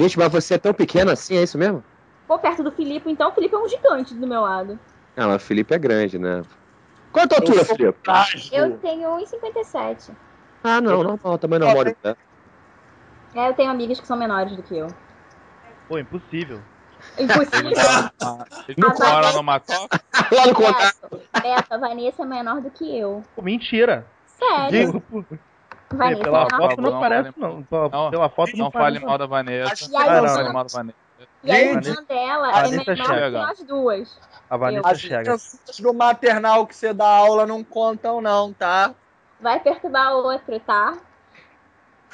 Gente, mas você é tão pequeno assim, é isso mesmo? Pô, perto do Filipe, então o Filipe é um gigante do meu lado. Ah, mas o Felipe é grande, né? Qual é a tua altura, Felipe? Eu tenho 1,57. Ah, não, não, não, também não moro perto. É, eu tenho amigas que são menores do que eu. Pô, impossível. Impossível. Não mora numa toca? Lá no contato. Beto, a Vanessa é menor do que eu. Pô, mentira. Sério. Digo, Vanessa é pela menor foto não não parece, fale- não. Pela, Não, pela foto não, Não fale mal da Vanessa. E a Não não, fale irmã, mal da Vanessa. e a irmã dela a é menor do que chega. nós duas. A Vanessa As chega. crianças do maternal que você dá aula não contam, não, tá? Vai perturbar o outro, tá?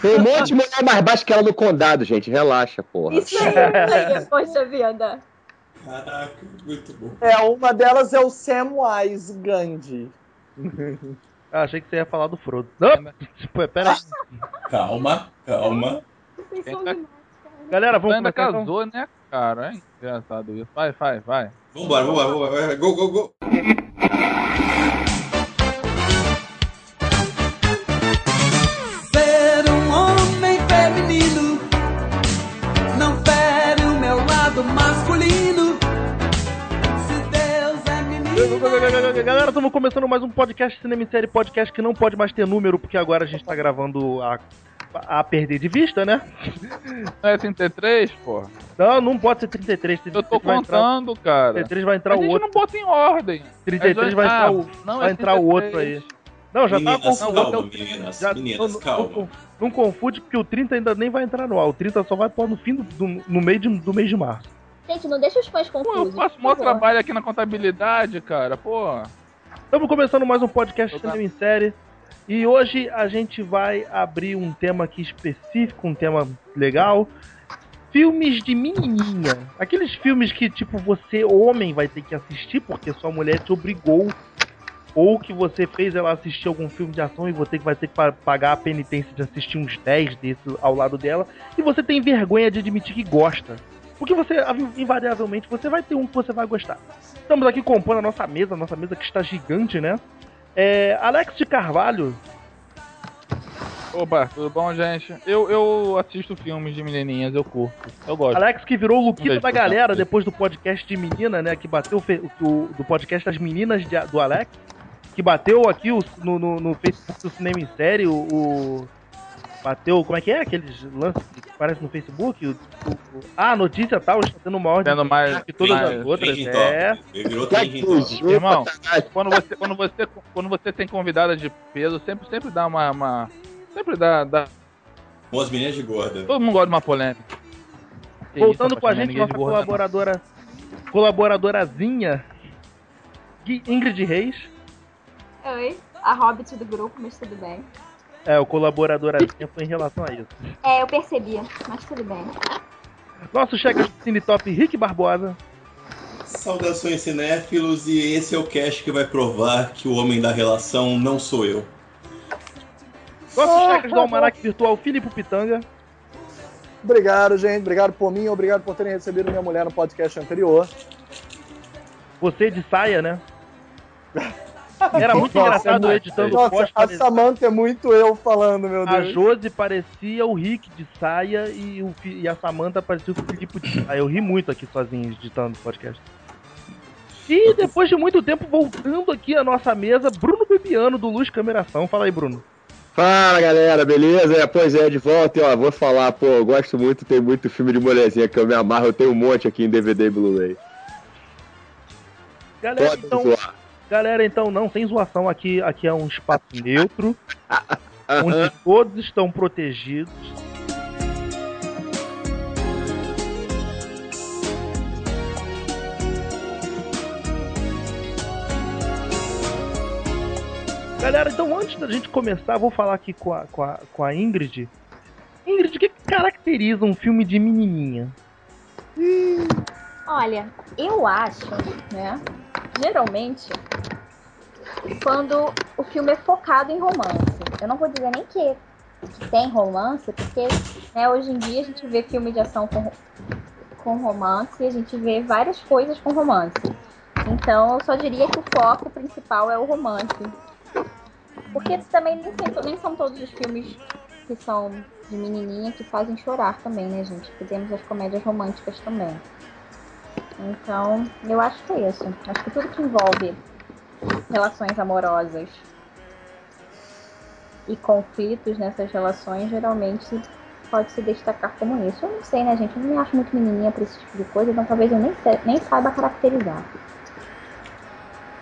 Tem um monte de mulher mais baixa que ela no condado, gente. Relaxa, porra. Isso aí, isso aí, poxa vida. Caraca, muito bom. É, uma delas é o Samwise Gandhi. Ah, achei que você ia falar do Frodo. Não, tipo, pera. Calma, calma. Tá-. Galera, vamos ainda começar então? casou, né, cara? É engraçado isso. Vai, vai, vai. Vambora, vambora, vambora. vai, Go, go, go. Menino. Galera, estamos começando mais um podcast Cinema em Série Podcast que não pode mais ter número, porque agora a gente tá gravando a, a perder de vista, né? Não é 33, porra? Não, não pode ser 33. Eu tô 33 vai entrar, contando, cara. 33 vai A entrar o gente outro. não bota em ordem. 33 vai Ah, entrar o, não, vai é entrar o outro 33. aí. Não, já tá Meninas, confuso. calma, meninas. Já- Meninas, não, calma. Não, não confunde, porque o 30 ainda nem vai entrar no ar. O 30 só vai pôr no fim do, do- no meio de- do mês de março. Gente, não deixa os fãs Pô, confusos. eu faço maior trabalho aqui na contabilidade, cara. Pô. Estamos começando mais um podcast Cinema em Série. E hoje a gente vai abrir um tema aqui específico, um tema legal. Filmes de menininha. Aqueles filmes que, tipo, você, homem, vai ter que assistir porque sua mulher te obrigou. Ou que você fez ela assistir algum filme de ação e você que vai ter que pa- pagar a penitência de assistir uns 10 desses ao lado dela. E você tem vergonha de admitir que gosta. Porque você, invariavelmente, você vai ter um que você vai gostar. Estamos aqui compondo a nossa mesa, a nossa mesa que está gigante, né? É, Alex de Carvalho, Opa, tudo bom, gente? Eu, eu assisto filmes de menininhas, eu curto. Eu gosto. Alex que virou o Luquita da galera depois do podcast de menina, né? Que bateu fe- do, do podcast das meninas de- do Alex. Que bateu aqui o- no, no, no Facebook do Cinema em Série, o, o- Bateu, como é que é? Aqueles lances que aparecem no Facebook? O, o- o- ah, a notícia tal, está tendo maior Tendo mais. que todas mais- as outras. É. Virou Tá Irmão, quando você, quando você, quando você tem convidada de peso, sempre, sempre dá uma. uma- sempre dá, dá. Com as meninas de gorda. Todo mundo gosta de uma polêmica. Que Voltando isso, com a gente, nossa gorda, não. colaboradora. Colaboradorazinha. Ingrid Reis. Oi, a Hobbit do grupo, mas tudo bem. É, o colaboradorazinha foi em relação a isso. É, eu percebi, mas tudo bem. Nosso chefe de Cine Top, Rick Barbosa. Saudações cinéfilos e esse é o cast que vai provar que o homem da relação não sou eu. Nosso chefe do Almanac Virtual, Filipe Pitanga. Obrigado, gente. Obrigado por mim. Obrigado por terem recebido minha mulher no podcast anterior. Você de saia, né? Era muito Nossa, engraçado é eu editando o Nossa, post. a Samantha é muito eu falando, meu A Deus. Josi parecia o Rick de saia e, o, e a Samantha parecia o Filipe de saia. Eu ri muito aqui sozinho editando o podcast. E depois de muito tempo, voltando aqui à nossa mesa, Bruno Bebiano, do Luz Cameração. Fala aí, Bruno. Fala galera, beleza? É, pois é, de volta e ó, vou falar, pô, eu gosto muito, tem muito filme de mulherzinha que eu me amarro, eu tenho um monte aqui em DVD e Blu-ray. Galera, Pode então, zoar. Galera, então, não, sem zoação, aqui, aqui é um espaço neutro, onde todos estão protegidos. Galera, então antes da gente começar, vou falar aqui com a, com a, com a Ingrid. Ingrid, o que caracteriza um filme de menininha? Olha, eu acho, né? Geralmente, quando o filme é focado em romance. Eu não vou dizer nem que, tem romance, porque né, hoje em dia a gente vê filme de ação com, com romance, a gente vê várias coisas com romance. Então eu só diria que o foco principal é o romance. Porque também nem, nem são todos os filmes que são de menininha que fazem chorar também, né, gente? Temos as comédias românticas também. Então, eu acho que é isso. Acho que tudo que envolve relações amorosas e conflitos nessas relações geralmente pode se destacar como isso. Eu não sei, né, gente? Eu não me acho muito menininha pra esse tipo de coisa, então talvez eu nem, nem saiba caracterizar.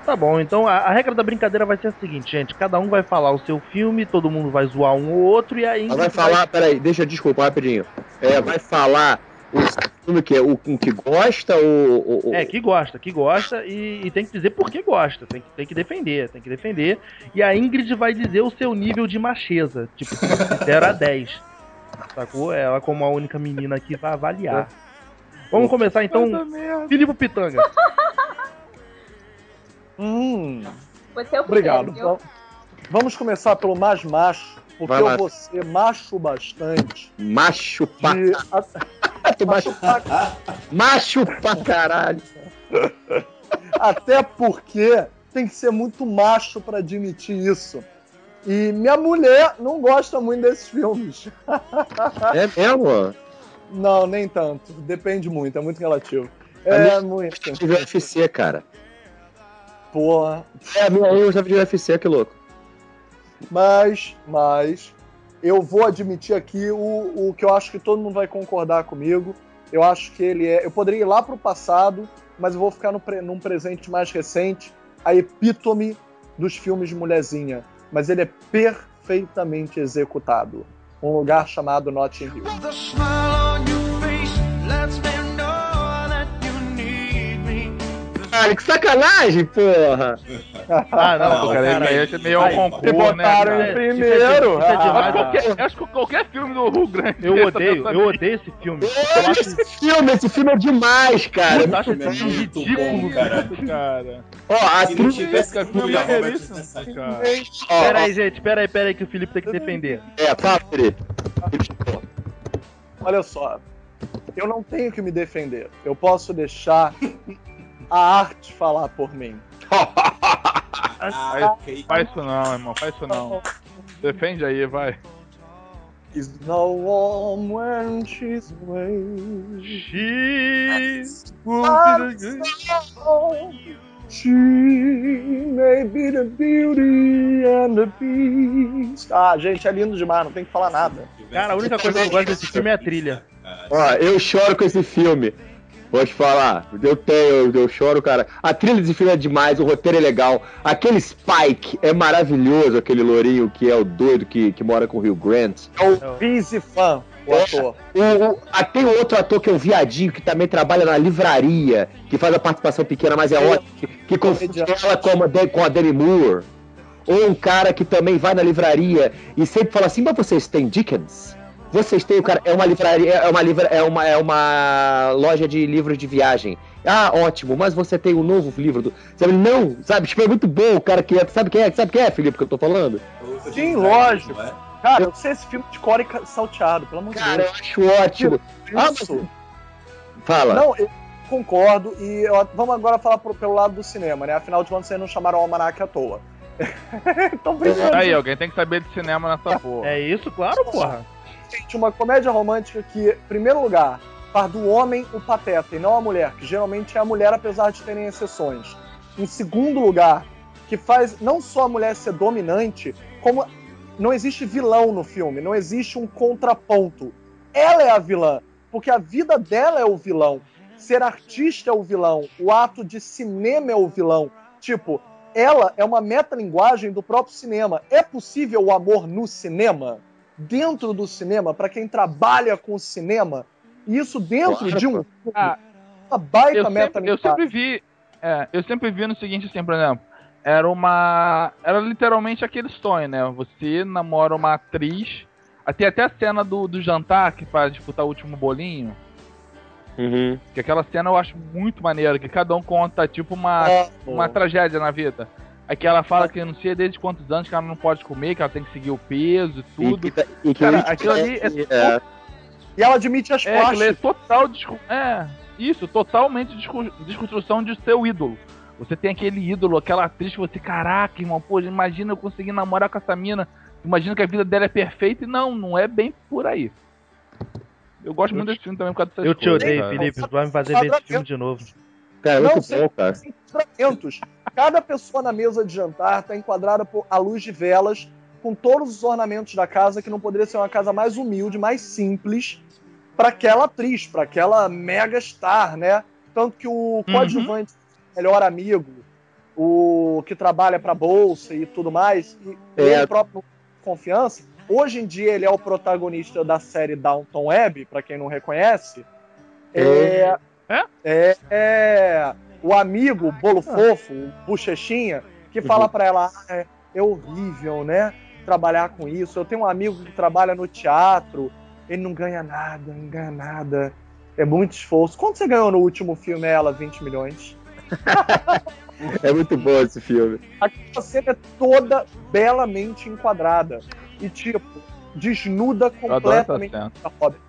Tá bom, então a, a regra da brincadeira vai ser a seguinte, gente. Cada um vai falar o seu filme, todo mundo vai zoar um ou outro, e aí. Ela vai falar, peraí, deixa, desculpa, rapidinho. É, vai falar o filme que é o um que gosta ou. ou- É, que gosta, que gosta e, e tem que dizer por que gosta, tem que, tem que defender, tem que defender. E a Ingrid vai dizer o seu nível de macheza, tipo, de 0 a 10. Sacou? Ela, como a única menina aqui, vai avaliar. Vamos começar então. Filipe Pitanga. Hum, Você é o obrigado. primeiro, viu? Então, vamos começar pelo mais macho, porque eu vou ser macho bastante. Macho pra, De, tu macho, macho pra caralho. Até porque tem que ser muito macho pra admitir isso. E minha mulher não gosta muito desses filmes. É mesmo? Não, nem tanto. Depende muito, é muito relativo. É muito. De UFC, cara. Porra. É, a eu gostava de UFC, que louco. Mas, mas, eu vou admitir aqui o, o que eu acho que todo mundo vai concordar comigo. Eu acho que ele é. Eu poderia ir lá pro passado, mas eu vou ficar no num presente mais recente, a epítome dos filmes de mulherzinha. Mas ele é perfeitamente executado. Um lugar chamado Notting Hill. Cara, que sacanagem, porra! Ah, não, Não, Cara, cara. ele é meio Me concurso, né, botaram cara? em primeiro. Isso é demais, Ah, cara. Qualquer- acho que qualquer filme do Rio Grande. Eu odeio, eu odeio esse filme. Eu acho esse filme, esse filme é demais, cara. eu acho É esse filme muito ridículo. bom, cara. cara. Ó, a Se não atriz. é isso, Pera aí, gente, pera aí, pera aí, que o Felipe tem que defender. É, fala, Felipe. Olha só, eu não tenho que me defender. Eu posso deixar a arte falar por mim. Ah. Faz isso não, irmão. Faz isso não. Defende aí, vai. Is no warm when she's away. She... She may be the beauty and the beast. Ah, gente, é lindo demais, não tem que falar nada. Cara, a única coisa que eu gosto desse filme é a trilha. Ó, eu choro com esse filme. Vou te falar, eu tenho, eu, eu choro, cara. A trilha desse filme é demais, o roteiro é legal. Aquele Spike é maravilhoso, aquele lourinho que é o doido que, que mora com o Rio Grant. É o Vince Fan, o ator. O, o, ah, tem outro ator que é o Viadinho, que também trabalha na livraria, que faz a participação pequena, mas é É. ótimo, que, que confunde ela com a, De- com a Demi Moore. Ou um cara que também vai na livraria e sempre fala assim, mas vocês têm Dickens? Vocês têm o cara, é uma livraria, é uma, livra, é uma, é uma loja de livros de viagem. Ah, ótimo, mas você tem um novo livro do. Sabe, não, sabe, tipo, é muito bom o cara que é. Sabe quem é? Sabe quem é, Felipe, que eu tô falando? Sim, lógico. É? Cara, eu sei esse filme de core salteado, pelo amor de Cara, eu Deus. acho ótimo. Ah, mas- Isso. Fala. Não, eu concordo. E eu- vamos agora falar pro- pelo lado do cinema, né? Afinal de contas, vocês não chamaram o Almanac à toa. então, primeiro, Aí, alguém tem que saber de cinema nessa porra. É isso, claro, porra. Uma comédia romântica que, em primeiro lugar, faz do homem o pateta e não a mulher, que geralmente é a mulher, apesar de terem exceções. Em segundo lugar, que faz não só a mulher ser dominante, como não existe vilão no filme, não existe um contraponto. Ela é a vilã, porque a vida dela é o vilão. Ser artista é o vilão, o ato de cinema é o vilão. Tipo, ela é uma metalinguagem do próprio cinema. É possível o amor no cinema? Dentro do cinema, para quem trabalha com cinema? E isso dentro Claro, de um Ah, uma baita eu sempre, eu sempre vi. É, eu sempre vi no seguinte, assim, por exemplo. Era uma. Era literalmente aquele sonho, né? Você namora uma atriz. Tem até a cena do, do jantar que faz disputar o último bolinho. Uhum. Que aquela cena eu acho muito maneira, que cada um conta tipo uma, Ah, uma tragédia na vida. Aí que ela fala que não sei desde quantos anos que ela não pode comer, que ela tem que seguir o peso e E tudo. que, tá- e que Cara, aquilo ali é parece- é, E ela admite as É, é plásticas. total desco- É, isso, totalmente desco- desconstrução de seu ídolo. Você tem aquele ídolo, aquela atriz que você, caraca, irmão, pô, imagina eu conseguir namorar com essa mina. imagina que a vida dela é perfeita e não, não é bem por aí. Eu gosto muito desse filme também por causa dessas Eu te coisas, odeio, cara. Felipe. Tu vai me fazer ver esse filme de novo. Cara, é Não, muito sim. bom, cara. Cada pessoa na mesa de jantar está enquadrada por à luz de velas, com todos os ornamentos da casa, que não poderia ser uma casa mais humilde, mais simples, para aquela atriz, para aquela mega star, né? Tanto que o coadjuvante, melhor amigo, o que trabalha para bolsa e tudo mais, e É. ele próprio confiança. Hoje em dia ele é o protagonista da série Downton Abbey, para quem não reconhece. É, É? é, é o amigo bolo fofo, o bochechinha, que fala pra ela: "Ah, é, é horrível, né? Trabalhar com isso. Eu tenho um amigo que trabalha no teatro, ele não ganha nada, não ganha nada. É muito esforço. Quanto você ganhou no último filme, ela? 20 milhões. É muito bom esse filme. Aquela cena é toda belamente enquadrada. E, tipo, desnuda completamente a Robert.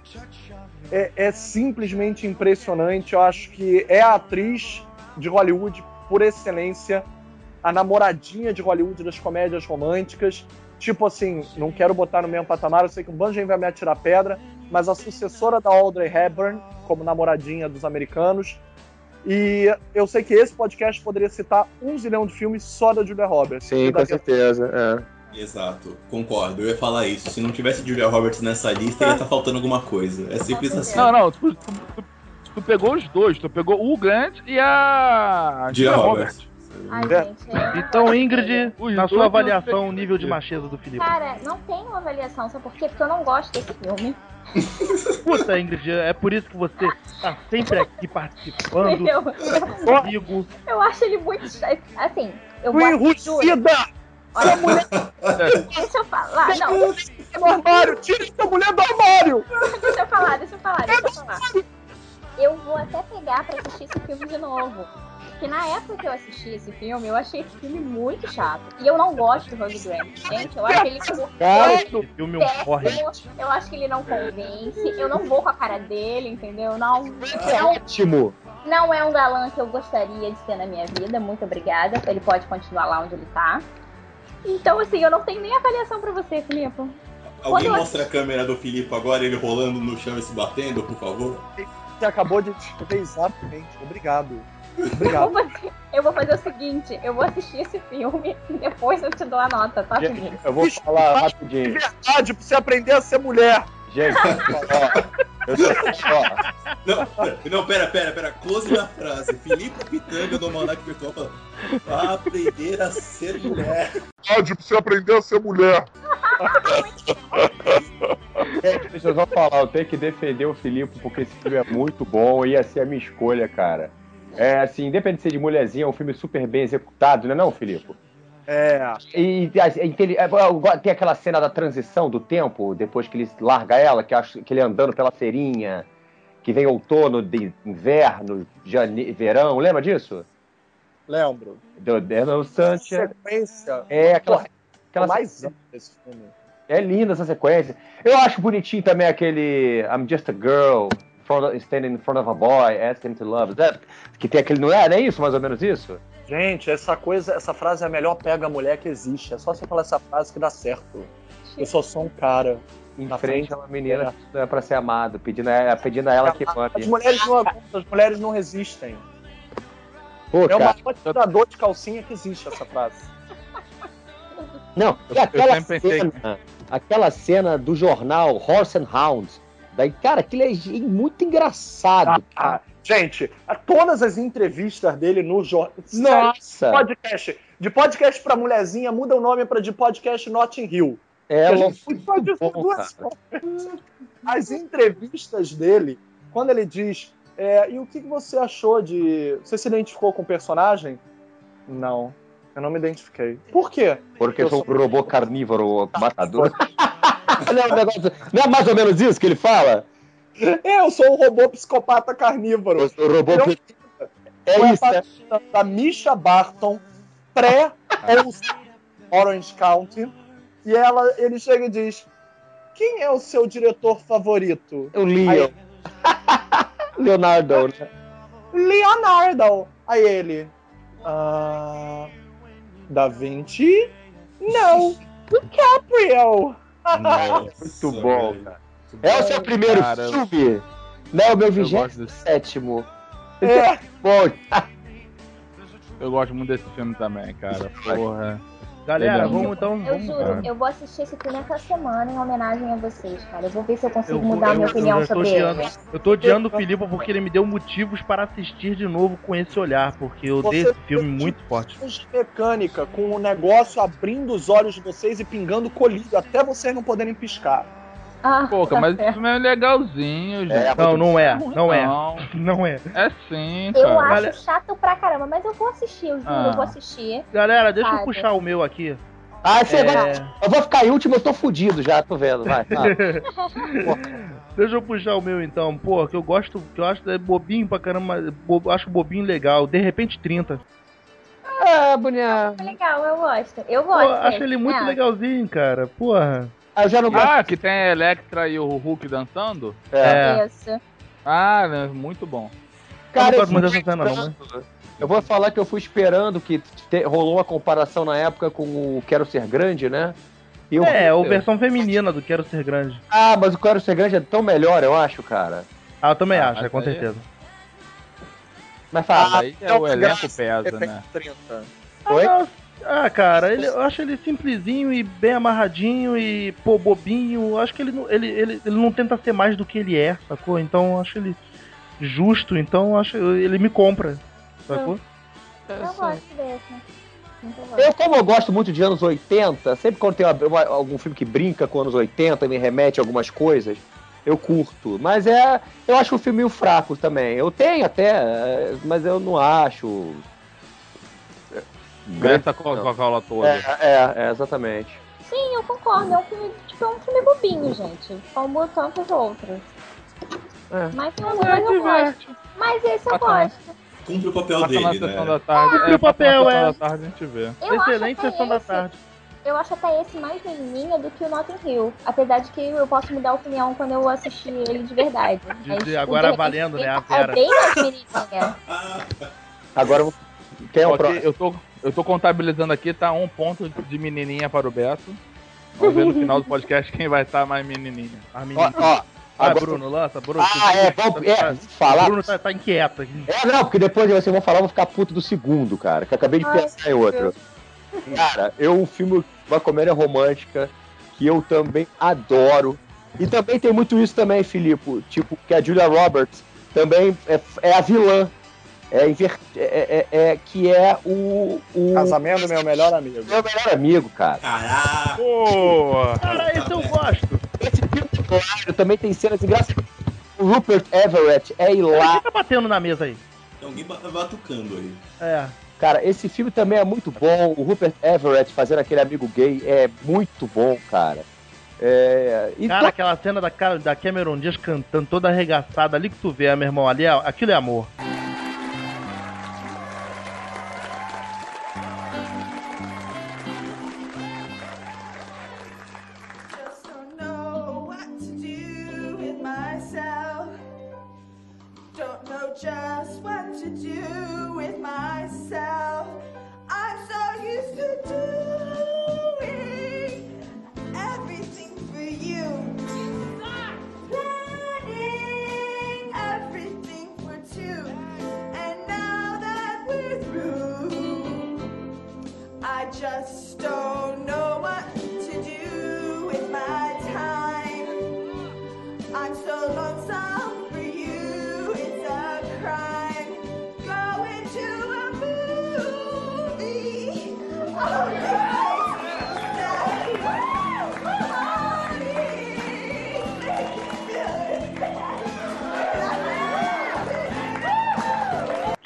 É, é simplesmente impressionante. Eu acho que é a atriz de Hollywood por excelência, a namoradinha de Hollywood das comédias românticas. Tipo assim, não quero botar no mesmo patamar, eu sei que um de gente vai me atirar pedra, mas a sucessora da Audrey Hepburn, como namoradinha dos americanos. E eu sei que esse podcast poderia citar um zilhão de filmes só da Julia Roberts. Sim, com certeza. É. Exato, concordo. Eu ia falar isso. Se não tivesse Julia Roberts nessa lista, ia estar faltando alguma coisa. É simples assim. Não, não, tu, tu- tu- tu pegou os dois. Tu pegou o Grant e a Julia Julia Roberts. Ai, É. gente. é- Então, Ingrid, na sua avaliação, o nível de macheza do Felipe. Cara, não tem uma avaliação, sabe por quê? Porque eu não gosto desse filme. Puta, Ingrid, é por isso que você tá sempre aqui participando, Eu, comigo. eu acho ele muito. Assim, eu. Juro, enrustida! olha, deixa eu falar. Não, No armário! Tira essa mulher do armário! deixa eu falar, deixa eu falar, deixa eu falar. Eu vou até pegar pra assistir esse filme de novo. Porque na época que eu assisti esse filme, eu achei esse filme muito chato. E eu não gosto do Hugh Grant. Gente, eu acho que ele Esse filme é péssimo. Eu acho que ele não convence. Eu não vou com a cara dele, entendeu? Não, é não, ótimo. não é um galã que eu gostaria de ter na minha vida. Muito obrigada. Ele pode continuar lá onde ele tá. Então, assim, eu não tenho nem avaliação pra você, Filipe. Alguém Quando eu- mostra a câmera do Filipe agora, ele rolando no chão e se batendo, por favor? Você acabou de descrever exatamente. Obrigado. Eu Obrigado. vou, fazer, eu vou fazer o seguinte: eu vou assistir esse filme e depois eu te dou a nota, tá, Felipe? Eu vou falar rapidinho. Verdade, pra você aprender a ser mulher. Gente, ó, eu só, ó, Não, não, pera, pera, pera. Close na frase. Felipe Pitanga do Almanac Virtual fala, "Pra aprender a ser mulher. Pra você aprender a ser mulher. Gente, deixa eu só falar, eu tenho que defender o Filipe porque esse filme é muito bom e ia ser a minha escolha, cara. É assim, independente de ser de mulherzinha, é um filme super bem executado, não é não, Filipe? É. E assim, é é, tem aquela cena da transição do tempo, depois que ele larga ela, que, acho, que ele andando pela feirinha, que vem outono, de inverno, jane... verão, lembra disso? Lembro. Do Eternal Sunshine. Sequência. É, aquela, Porra, aquela mais desse filme. É linda essa sequência. Eu acho bonitinho também aquele I'm just a girl standing in front of a boy, asking him to love. That, que tem aquele, não é? Não é isso, mais ou menos isso? Gente, essa coisa, essa frase é a melhor pega mulher que existe. É só você falar essa frase que dá certo. Eu só sou um cara. Em Na frente frente, a uma menina que é pra ser amado, pedindo a, pedindo a ela que As mame. mulheres não aguentam, as mulheres não resistem. pô, É o cara. maior tirador de calcinha que existe essa frase. Não, Eu- eu aquela pensei cena, aquela cena do jornal Horse and Hound. Daí, cara, aquilo é muito engraçado. Ah, gente, todas as entrevistas dele no jornal. Nossa! Podcast. De podcast pra mulherzinha, muda o nome pra de podcast Notting Hill. É, a gente pode duas. As entrevistas dele, quando ele diz. é, e o que você achou de. Você se identificou com o personagem? Não. Eu não me identifiquei. Por quê? Porque Eu sou- um robô carnívoro matador. não, é negócio- não é mais ou menos isso que ele fala? É, eu sou um robô psicopata carnívoro. Eu sou robô. Não, É Foi a isso, é. partida da Misha Barton, pré-Orange County. E ela, ele chega e diz: Quem é o seu diretor favorito? O Leo. Leonardo. né? Leonardo. Aí ele. Ah, da Vinci? Não. DiCaprio! Muito bom, velho. cara. É o seu primeiro Cara, filme? Não, o meu gosto 27 É, Bom, Eu gosto muito desse filme também, cara. Porra. Galera, Eu vamos então. Eu Vamos, juro, cara. eu vou assistir esse filme essa semana em homenagem a vocês, cara. Eu vou ver se eu consigo Eu vou- mudar a minha eu- opinião eu sobre odiando. ele. Eu tô odiando o Filipe porque ele me deu motivos para assistir de novo com esse olhar, porque eu dei esse filme muito forte. de mecânica, com o negócio abrindo os olhos de vocês e pingando colírio, até vocês não poderem piscar. Ah, Pô, tá mas esse certo. filme é legalzinho, gente. É, Não, não é, não é, Não. não é. É sim, Eu cara. acho Galera- chato pra caramba, mas eu vou assistir, eu juro, Ah. eu vou assistir. Galera, deixa eu puxar o meu aqui. ah, você É, vai. Eu vou ficar em último, eu tô fudido já, tô vendo. Vai, vai. Deixa eu puxar o meu então, pô, que eu gosto, que eu acho é bobinho pra caramba, bo- acho bobinho legal. De repente 30. Ah, boneco. É legal, eu gosto. Eu Pô, gosto. acho desse, ele muito né? legalzinho, cara. Porra. Ah, eu já não gosto. Ah, que tem a Electra e o Hulk dançando? É. É. Isso. Ah, né, muito bom. eu fui cena, não, esperando. Eu vou falar que eu fui esperando que te- rolou uma comparação na época com o Quero Ser Grande, né? E eu- É, a versão feminina do Quero Ser Grande. Ah, mas o Quero Ser Grande é tão melhor, eu acho, cara. Ah, eu também Ah, acho, é, com aí- certeza. Mas Ah, fala. aí é o elenco pesa, Efeito né? 30. Oi? Ah, ah, cara, ele, eu acho ele simplesinho e bem amarradinho e, pô, bobinho. Eu acho que ele, não- ele, ele, ele não tenta ser mais do que ele é, sacou? Então eu acho ele justo, então eu acho ele me compra, sacou? Eu gosto desse. Eu, como eu gosto muito de anos 80, sempre quando tem uma- uma- algum filme que brinca com anos 80, me remete a algumas coisas, eu curto. Mas é. Eu acho o filme meio fraco também. Eu tenho até, é, mas eu não acho. Essa Coca-Cola toda. É, é, é, exatamente. Sim, eu concordo. É um filme, tipo, é um filme bobinho, gente. Como tantos outros. É. Mas, eu- mas eu gosto. Mas esse eu gosto. Cumpre o papel na dele, sessão né? da tarde. Cumpre É, o papel, é. da tarde a gente vê. Eu Excelente acho até sessão da esse- tarde. Eu acho até esse mais menininha do que o Notting Hill. Apesar de que eu posso mudar a opinião quando eu assistir ele de verdade. De- Mas, de agora de- valendo, né, a É bem mais menininha. Agora eu vou- quem é o próximo? eu, tô, eu tô contabilizando aqui, tá um ponto de menininha para o Beto. Vamos ver no final do podcast quem vai estar mais menininha. Ah, Ó, menino. ó, Ah, agora- Bruno, lança, Bruno. Ah, é, vamos é, O falar. Bruno tá, tá inquieto aqui. É, não, porque depois vocês vão falar, eu vou ficar puto do segundo, cara, que eu acabei de Ai, pensar em outro. Cara, eu um filme, uma comédia romântica, que eu também adoro. E também tem muito isso também, Filipe, tipo, que a Julia Roberts também é, é a vilã. É, inver- é, é- é- que é o, o Casamento do meu melhor amigo. meu melhor amigo, cara. Caraca! Boa! Cara, esse eu gosto. Esse filme, claro, também tem cenas engraçadas. O Rupert Everett é hilário. quem tá batendo na mesa aí? Tem alguém ba- batucando aí. É. Cara, esse filme também é muito bom. O Rupert Everett fazendo aquele amigo gay é muito bom, cara. É, e Cara, aquela cena da, cara- da Cameron Diaz cantando toda arregaçada ali que tu vê, meu irmão, ali, é- aquilo é amor. Just what to do with myself. I'm so used to doing everything for you. Planning everything for two. And now that we're through, I just don't know what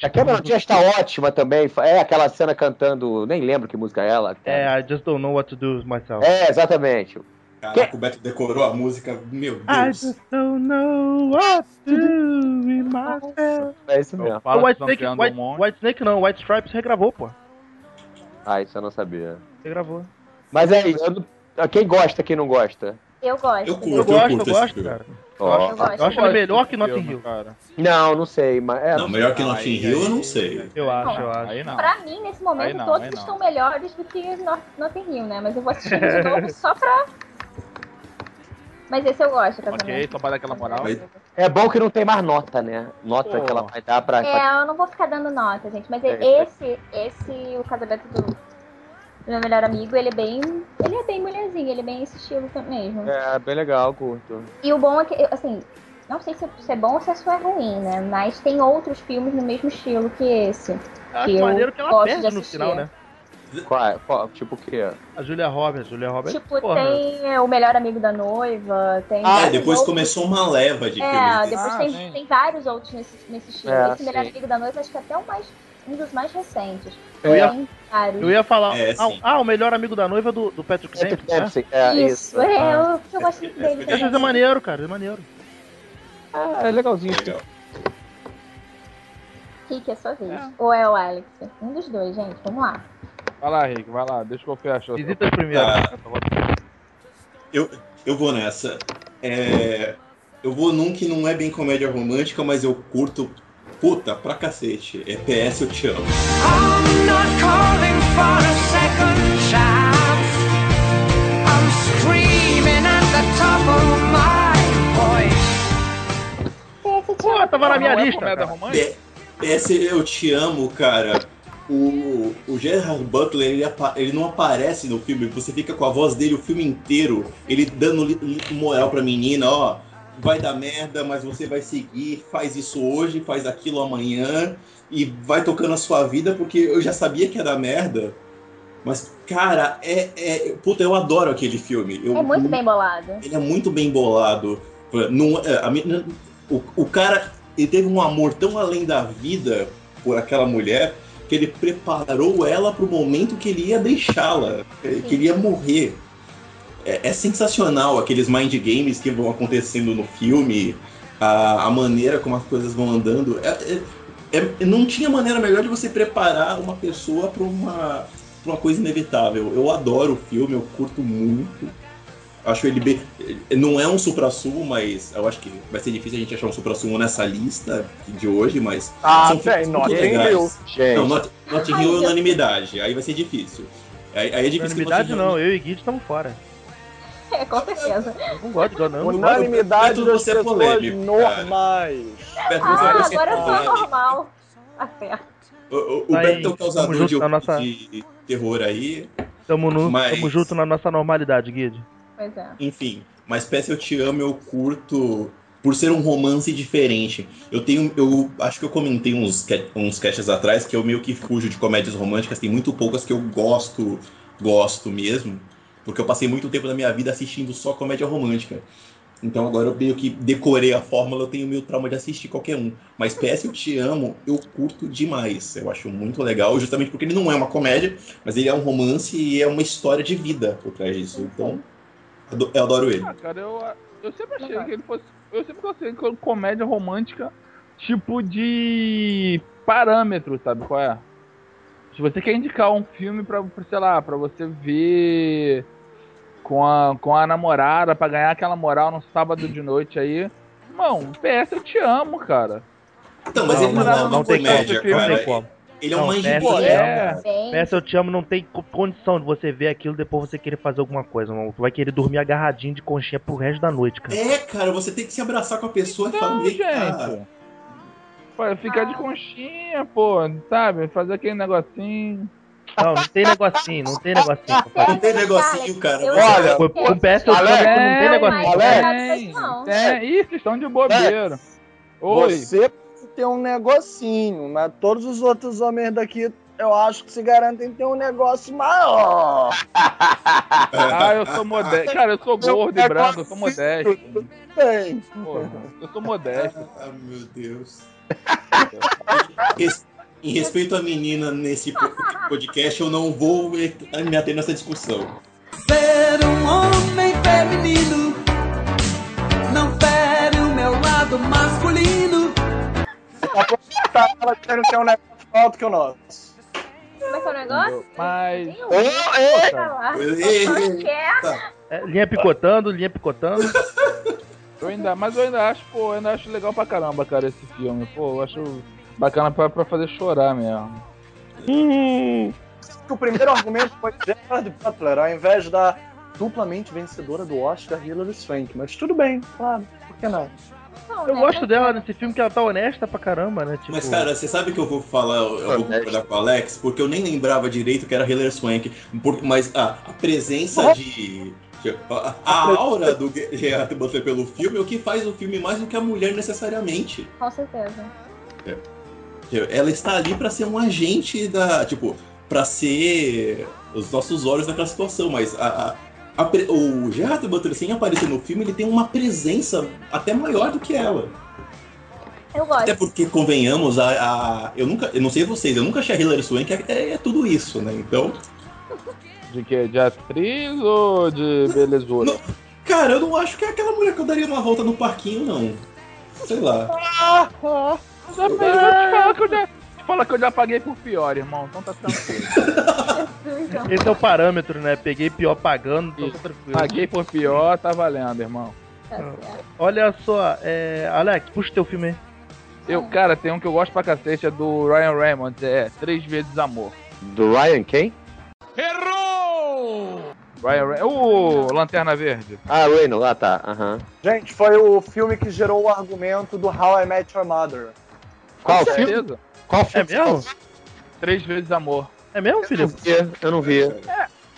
A Cameron Diaz tá ótima também. É aquela cena cantando. Nem lembro que música é ela. É, I just don't know what to do with myself. É, exatamente. Caraca, o Beto decorou a música, meu I Deus. just don't know what to do with myself. É isso Eu mesmo. o que White Snake, White, um. White Snake não, White Stripes regravou, pô. Ah, isso eu não sabia. Regravou. Mas é isso. eu não- Quem gosta, quem não gosta? Eu gosto. Eu curto. Eu gosto, eu curto esse gosto, filme. cara. Eu acho, Eu acho ele melhor que Notting Hill. Cara. Não, não sei, mas é. Não, melhor que Não, Notting Hill eu não sei. Eu acho, eu acho. Aí não. Pra mim, nesse momento, não, todos não. estão melhores do que Not- Notting Hill, né? Mas eu vou assistir de novo só pra. Mas esse eu gosto, casamento. Ok, só pra dar aquela moral. É bom que não tem mais nota, né? Nota Pô. que ela vai dar pra. É, eu não vou ficar dando nota, gente. Mas É, esse, esse, o casamento do meu melhor amigo, ele é bem. Ele é bem mulherzinho, ele é bem esse estilo mesmo. É, bem legal, curto. E o bom é que, assim, não sei se é bom ou se isso é ruim, né? Mas tem outros filmes no mesmo estilo que esse. Acho Que eu maneiro que ela gosto perde de no final, né? Qual, qual- tipo o quê? A Julia Roberts, a Julia Roberts. Tipo, porra, tem é, o melhor amigo da noiva, tem. É, vários depois outros- começou uma leva de É, filmes. depois Ah, tem, tem vários outros nesse, nesse estilo. É, Esse melhor amigo da noiva, acho que até o mais, um dos mais recentes. Eu ia-. Eu ia falar. É, ah, sim. ah, o melhor amigo da noiva é do, do Patrick Patrick Dempsey, né? Dempsey, é Isso, isso. é, Ah. eu, eu gosto muito dele. É, vezes é maneiro, cara, é maneiro. Ah, é legalzinho. Legal. Rick, é sua vez. É. Ou é o Alex? Um dos dois, gente. Vamos lá. Vai lá, Rick, vai lá, deixa que eu fecho. Visitas primeiro. Tá. Eu, eu vou nessa. É, eu vou num que não é bem comédia romântica, mas eu curto puta pra cacete. É PS Eu Te Amo. I'm not calling for a second chance. I'm screaming at the top of my voice. Esse Pô, tava na minha é lista. cara. romântica? Eu Te Amo, cara. O, o Gerard Butler, ele, ele não aparece no filme, você fica com a voz dele o filme inteiro, ele dando moral pra menina, ó, vai dar merda, mas você vai seguir, faz isso hoje, faz aquilo amanhã, e vai tocando a sua vida, porque eu já sabia que ia dar merda. Mas, cara, é. é puta, eu adoro aquele filme. Eu, É muito bem bolado. ele é muito bem bolado. Não, é, a o, o cara ele teve um amor tão além da vida por aquela mulher que ele preparou ela para o momento que ele ia deixá-la, que ele ia morrer. É, é sensacional aqueles mind games que vão acontecendo no filme, a, a maneira como as coisas vão andando. É- é- é- não tinha maneira melhor de você preparar uma pessoa para uma, pra uma coisa inevitável. Eu adoro o filme, eu curto muito. Acho ele bem. Não é um supra-sumo, mas eu acho que vai ser difícil a gente achar um supra-sumo nessa lista de hoje, mas. Ah, são tem, Notting. Hill. Gente, Não, Not, Notting Ai, Hill é unanimidade, aí vai ser difícil. Aí, aí é difícil que Unanimidade não, eu e Gui estamos fora. É, com certeza. Eu não gosto de não. não. Unanimidade das você é pessoas polêmico, normais. Ah, agora eu sou normal. Tá certo. O, o, o Tá Beto é o causador de, na nossa- de terror aí. Tamo, no, Mas- tamo junto na nossa normalidade, Guide. Pois é. Enfim, mas Peça Eu Te Amo eu curto por ser um romance diferente. Eu tenho, eu acho que eu comentei uns, uns caches atrás que eu meio que fujo de comédias românticas, tem muito poucas que eu gosto, gosto mesmo, porque eu passei muito tempo da minha vida assistindo só comédia romântica. Então agora eu meio que decorei a fórmula, eu tenho meio trauma de assistir qualquer um. Mas PS Eu Te Amo, eu curto demais. Eu acho muito legal, justamente porque ele não é uma comédia, mas ele é um romance e é uma história de vida por trás disso. Então, eu adoro ele. Ah, cara, eu, eu sempre achei que ele fosse. Eu sempre gostei de comédia romântica, tipo de parâmetro, sabe qual é? Se você quer indicar um filme pra, pra, sei lá, pra você ver com a, com a namorada, pra ganhar aquela moral no sábado de noite aí, irmão, PS eu te amo, cara. Então, mas Não, ele não, não, é uma não tem comédia, como, não cara. tem como. Ele é Não, um te É, Peça eu te amo, não tem co- condição de você ver aquilo depois você querer fazer alguma coisa, não. Tu vai querer dormir agarradinho de conchinha pro resto da noite, cara. É, cara, você tem que se abraçar com a pessoa e falar, Não, gente. Pô, ficar de conchinha, pô, sabe? Fazer aquele negocinho. Não, não tem negocinho, não tem negocinho. Não tem negocinho, cara. Eu- Olha, Com com PS eu Alex, não tem É, negocinho. Alex. Ih, vocês estão de bobeira. Oi. Você tem um negocinho, mas todos os outros homens daqui, eu acho que se garantem ter um negócio maior. Ah, eu sou modesto. Cara, eu sou gordo e branco, eu sou modesto. Porra, eu sou modesto. Ah, meu Deus. Em respeito à menina nesse po- podcast, eu não vou me ater nessa discussão. Ser um homem feminino não fere o meu lado masculino. Tá ela querendo ter um negócio alto que o nosso. como é que é o negócio? Mas. Um que é. É, linha picotando, linha picotando. Eu ainda, mas eu ainda acho, pô, eu ainda acho legal pra caramba, cara, esse filme. Pô, eu acho bacana pra, pra fazer chorar mesmo. que o primeiro argumento foi Gerard Butler, ao invés da duplamente vencedora do Oscar, Hilary Swank. Mas tudo bem, claro, por que não? Não, Eu né, gosto mas- dela nesse filme que ela tá honesta pra caramba, né? Tipo, Mas, cara, você sabe que eu vou falar, eu vou concordar com o Alex, porque eu nem lembrava direito que era Hilary Swank, mas a, a presença de. de- A, aura do Gerard Butler pelo filme é o que faz o filme mais do que a mulher necessariamente. Com certeza. Ela está ali pra ser um agente da. Tipo, pra ser os nossos olhos naquela situação, mas a. a- a o Gerard Butler, sem aparecer no filme, ele tem uma presença até maior do que ela. Eu gosto. Até porque, convenhamos, a, eu nunca, eu não sei vocês, eu nunca achei a Hilary Swank é, é- é tudo isso, né? Então, De que? De atriz ou de belezura? Não. cara, eu não acho que é aquela mulher que eu daria uma volta no parquinho, não. Sei lá. Já peguei, te fala que eu já, fala que eu já paguei por pior, irmão. Então tá tranquilo. Esse é o parâmetro, né? Peguei pior pagando, então tá tranquilo. paguei por pior, tá valendo, irmão. tá. Olha só, é... Alex, puxa teu filme aí. Eu, cara, tem um que eu gosto pra cacete, é do Ryan Reynolds, é Três Vezes Amor. Do Ryan quem? Ryan Reynolds, o Lanterna Verde. Ah, Reynolds, ah tá. Aham. Gente, foi o filme que gerou o argumento do How I Met Your Mother. Qual Com filme? certeza. Qual É filme? mesmo? Três Vezes Amor. É mesmo, Eu não vi, eu não vi.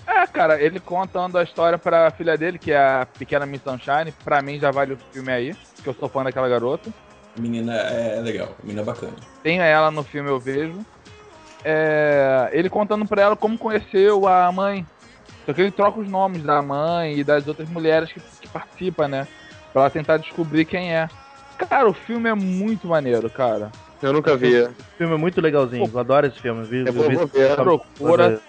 É, cara, ele contando a história pra filha dele, que é a pequena Miss Sunshine. Pra mim já vale o filme aí, porque eu sou fã daquela garota. Menina é legal, a menina é bacana. Tem ela no filme, eu vejo. É, ele contando pra ela como conheceu a mãe. Só que ele troca os nomes da mãe e das outras mulheres que, que participam, né? Pra ela tentar descobrir quem é. Cara, o filme é muito maneiro, cara. Eu nunca vi. Esse filme é muito legalzinho. Eu adoro esse filme. Vi, Eu vou, vi ver. Procura.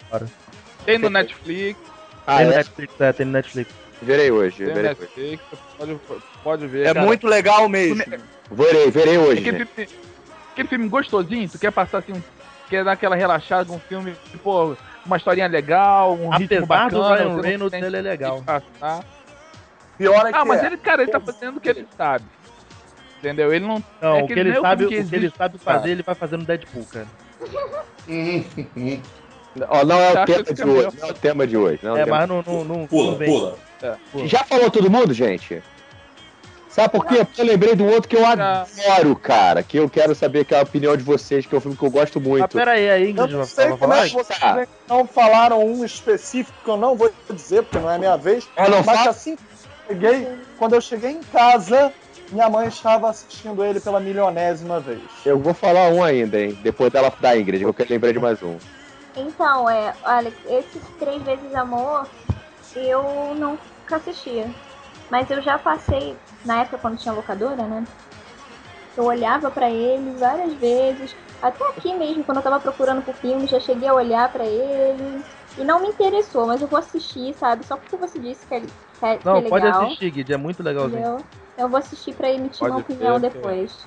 Tem no Netflix, Ah, tem no é? Netflix, é, tem no Netflix. Verei hoje. tem Verei, hoje. Netflix, pode, pode ver. É cara. muito legal mesmo. verei, verei hoje. Aquele filme, aquele filme gostosinho, tu quer passar assim, um- quer dar aquela relaxada com um filme, pô, uma historinha legal, um ritmo Apesar do bacana. Ryan você não Reynolds, ele é legal. passar. Pior é que Ah, mas é. ele, cara, ele tá fazendo o que ele sabe. Entendeu? Ele não. Não, É o que ele o sabe, que o que ele sabe cara. fazer, ele vai fazer no Deadpool, cara. Ó, não é o tema de é hoje. Não é o tema de hoje. Não é É, mas não, não, não, Pula, pula. Já falou todo mundo, gente? Sabe por quê? Porque eu lembrei de um outro que eu Já. adoro, cara. Que eu quero saber que é a opinião de vocês, que é um filme que eu gosto Ah, muito. pera aí, a Eu Ingrid não vai sei vai como falar? é que vocês Tá. não falaram um específico que eu não vou dizer, porque não é minha vez. Ah, não mas fala? assim que eu cheguei, quando eu cheguei em casa, minha mãe estava assistindo ele pela milionésima vez. Eu vou falar um ainda, hein? Depois dela da Ingrid, eu quero lembrar de mais um. Então, é, Alex, esses três vezes amor eu nunca assistia. Mas eu já passei, na época quando tinha locadora, né? Eu olhava pra ele várias vezes. Até aqui mesmo, quando eu tava procurando por filme, já cheguei a olhar pra ele. E não me interessou, mas eu vou assistir, sabe? Só porque você disse que é, que é, que é Não, legal. pode assistir, Guide, é muito legalzinho. Entendeu? Eu vou assistir pra emitir Pode uma opinião ser, que- depois.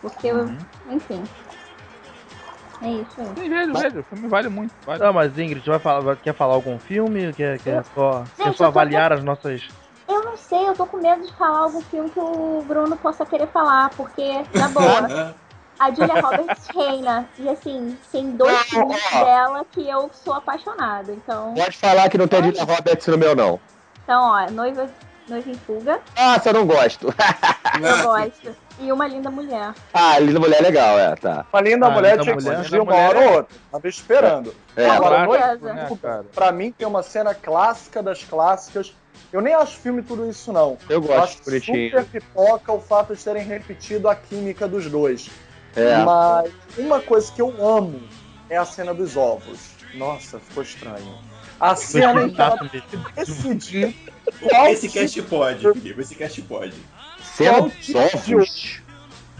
Porque eu, Uhum. enfim. É isso aí. Sim, vejo, vejo. O filme vale muito. Vale. Não, mas Ingrid, vai falar, vai- quer falar algum filme? Quer, quer só, quer só eu tô- avaliar as nossas. Eu não sei, eu tô com medo de falar algum filme que o Bruno possa querer falar, porque, na boa, a Julia Roberts reina. E assim, tem dois Não, filmes ó. dela que eu sou apaixonada. Então, Pode falar que não tem Julia Roberts no meu, não. então ó, noiva, noiva em fuga, Ah, você não gosto. eu gosto. E uma linda mulher. ah, Linda Mulher é legal, é, tá. Uma linda Ah, mulher Linda tinha que surgir uma Linda hora ou outra. Tava esperando. É, Agora, Noiva né, cara? Pra mim tem uma cena clássica das clássicas. Eu nem acho filme tudo isso, não. eu Eu gosto, acho bonitinho. super pipoca o fato de terem repetido a química dos dois. É. Mas uma coisa que eu amo é a cena dos ovos. Nossa, ficou estranho. A cena em que ela decidir qual Esse tipo, cast pode, Felipe, esse cast pode. Cena dos tipo de ovos.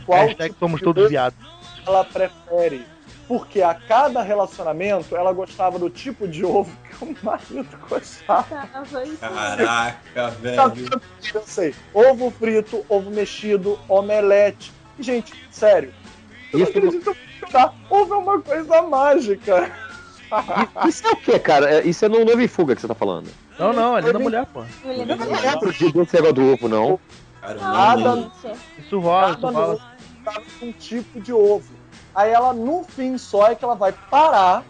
qual tipo somos todos viados. ela prefere. Porque a cada relacionamento ela gostava do tipo de ovo que o marido gostava. Caraca, velho. Eu sei. Ovo frito, ovo mexido, omelete. Gente, sério. Eu não acredito que tá. Ovo é uma coisa mágica. Isso é o que, cara? É- Isso é no Novo em Fuga que você tá falando. Não, não, é linda Foi mulher, pô. Eu não mulher. lembro de desse negócio do ovo, não. Lembro. gente. Isso rola, isso rola. ovo tava com um tipo de ovo. Aí ela, no fim só, é que ela vai parar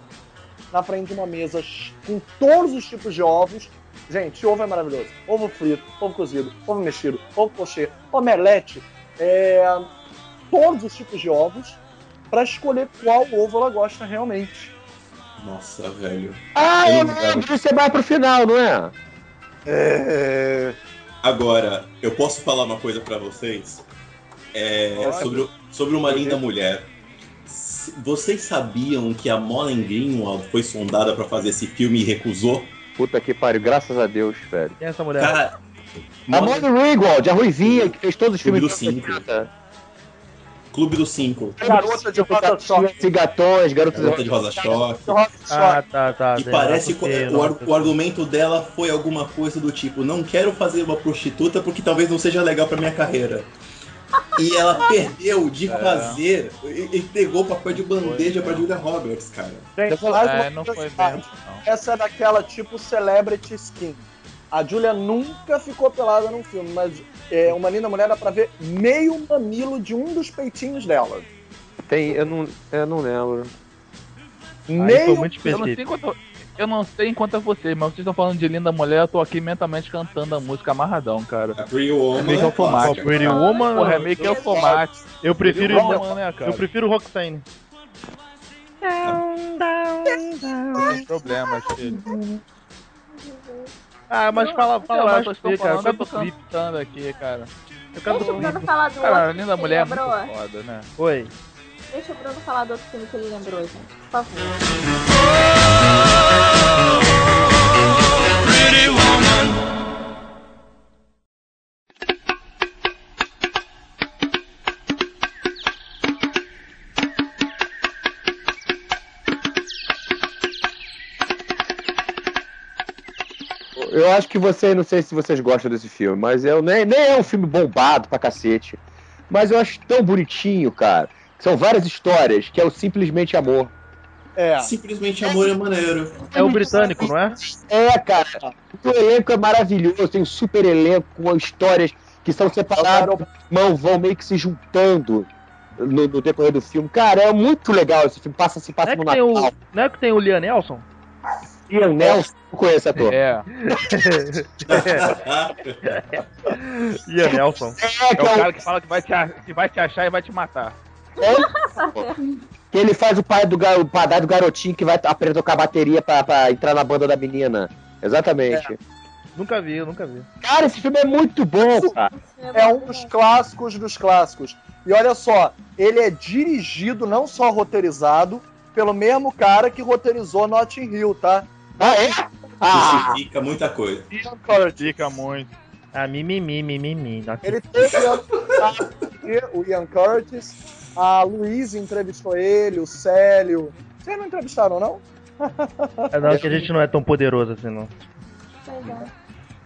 na frente de uma mesa com todos os tipos de ovos. Gente, ovo é maravilhoso. Ovo frito, ovo cozido, ovo mexido, ovo pochê, omelete. É... Todos os tipos de ovos para escolher qual ovo ela gosta realmente. Nossa, velho. Ah, Eu lembro, é mais pro final, não é? É... Agora, eu posso falar uma coisa pra vocês? É, sobre, sobre uma linda mulher. Vocês sabiam que a Molly Greenwald foi sondada pra fazer esse filme e recusou? Puta que pariu, graças a Deus, velho. Quem é essa mulher? Cara, A Molly- Ringwald, a Ruivinha, que fez todos os Clube filmes dos Cinco. dos 80. Clube dos Cinco. Garota de rosa choque. Cigatões, garotas Garota de Rosa Choque. Ah, tá, tá. E tem- parece não, que o, o argumento dela foi alguma coisa do tipo: não quero fazer uma prostituta porque talvez não seja legal pra minha carreira. E ela perdeu de É. fazer e, e pegou o papel de bandeja pra Julia Roberts, cara. Gente, É, não foi mesmo. não. Essa é daquela tipo celebrity skin. A Julia nunca ficou pelada num filme, mas é, uma linda mulher dá pra ver meio mamilo de um dos peitinhos dela. Tem, eu não, eu não lembro. Aí foi meio muito Eu não sei específico. quanto. Eu não sei enquanto é vocês, mas vocês estão falando de linda mulher, eu tô aqui mentalmente cantando a música amarradão, cara. A Pretty Woman. Meio que é automático. Pretty Woman. Porra, é meio que automático. Eu prefiro, Pretty Woman, né, cara? eu prefiro Roxane. Não tem problema, filho. Ah, mas fala, fala pra eu você, tô cara. falando, Eu tô cantando aqui, cara. Eu quero Deixa o Bruno falar do Cara, outro linda que mulher é ele muito lembrou. foda, né? Oi. Deixa o Bruno falar do outro filme que ele lembrou, gente. Por favor. Eu acho que você, não sei se vocês gostam desse filme, mas eu, nem, nem é um filme bombado pra cacete. Mas eu acho tão bonitinho, cara. São várias histórias, que é o Simplesmente Amor. É. Simplesmente amor é maneiro. É o britânico, não é? É, cara. O elenco é maravilhoso, tem um super elenco com histórias que são separadas, irmão, vão meio que se juntando no, no decorrer do filme. Cara, é muito legal esse filme. Passa, se passa Não é no que tem o, Natal. não é que tem o Liam Nelson? Ian Nelson, não conheço ator. É. Liam Nelson. É, É que o é o cara que fala que vai te, que vai te achar e vai te matar. Que ele faz o pai do, ga- o do garotinho que vai aprender a tocar bateria pra, pra entrar na banda da menina. Exatamente. Nunca vi, eu nunca vi. Cara, esse filme é muito bom, cara. É um dos clássicos dos clássicos. E olha só, ele é dirigido, não só roteirizado, pelo mesmo cara que roteirizou Notting Hill, tá? Ah, é? Ah, Justifica muita coisa. Ian Curtis. Fica muito. Ah, mimimi, mimimi. Ele teve o Ian Curtis, a Luiz entrevistou ele, o Célio. Vocês não entrevistaram, não? É não, que a gente não é tão poderoso assim, não. É.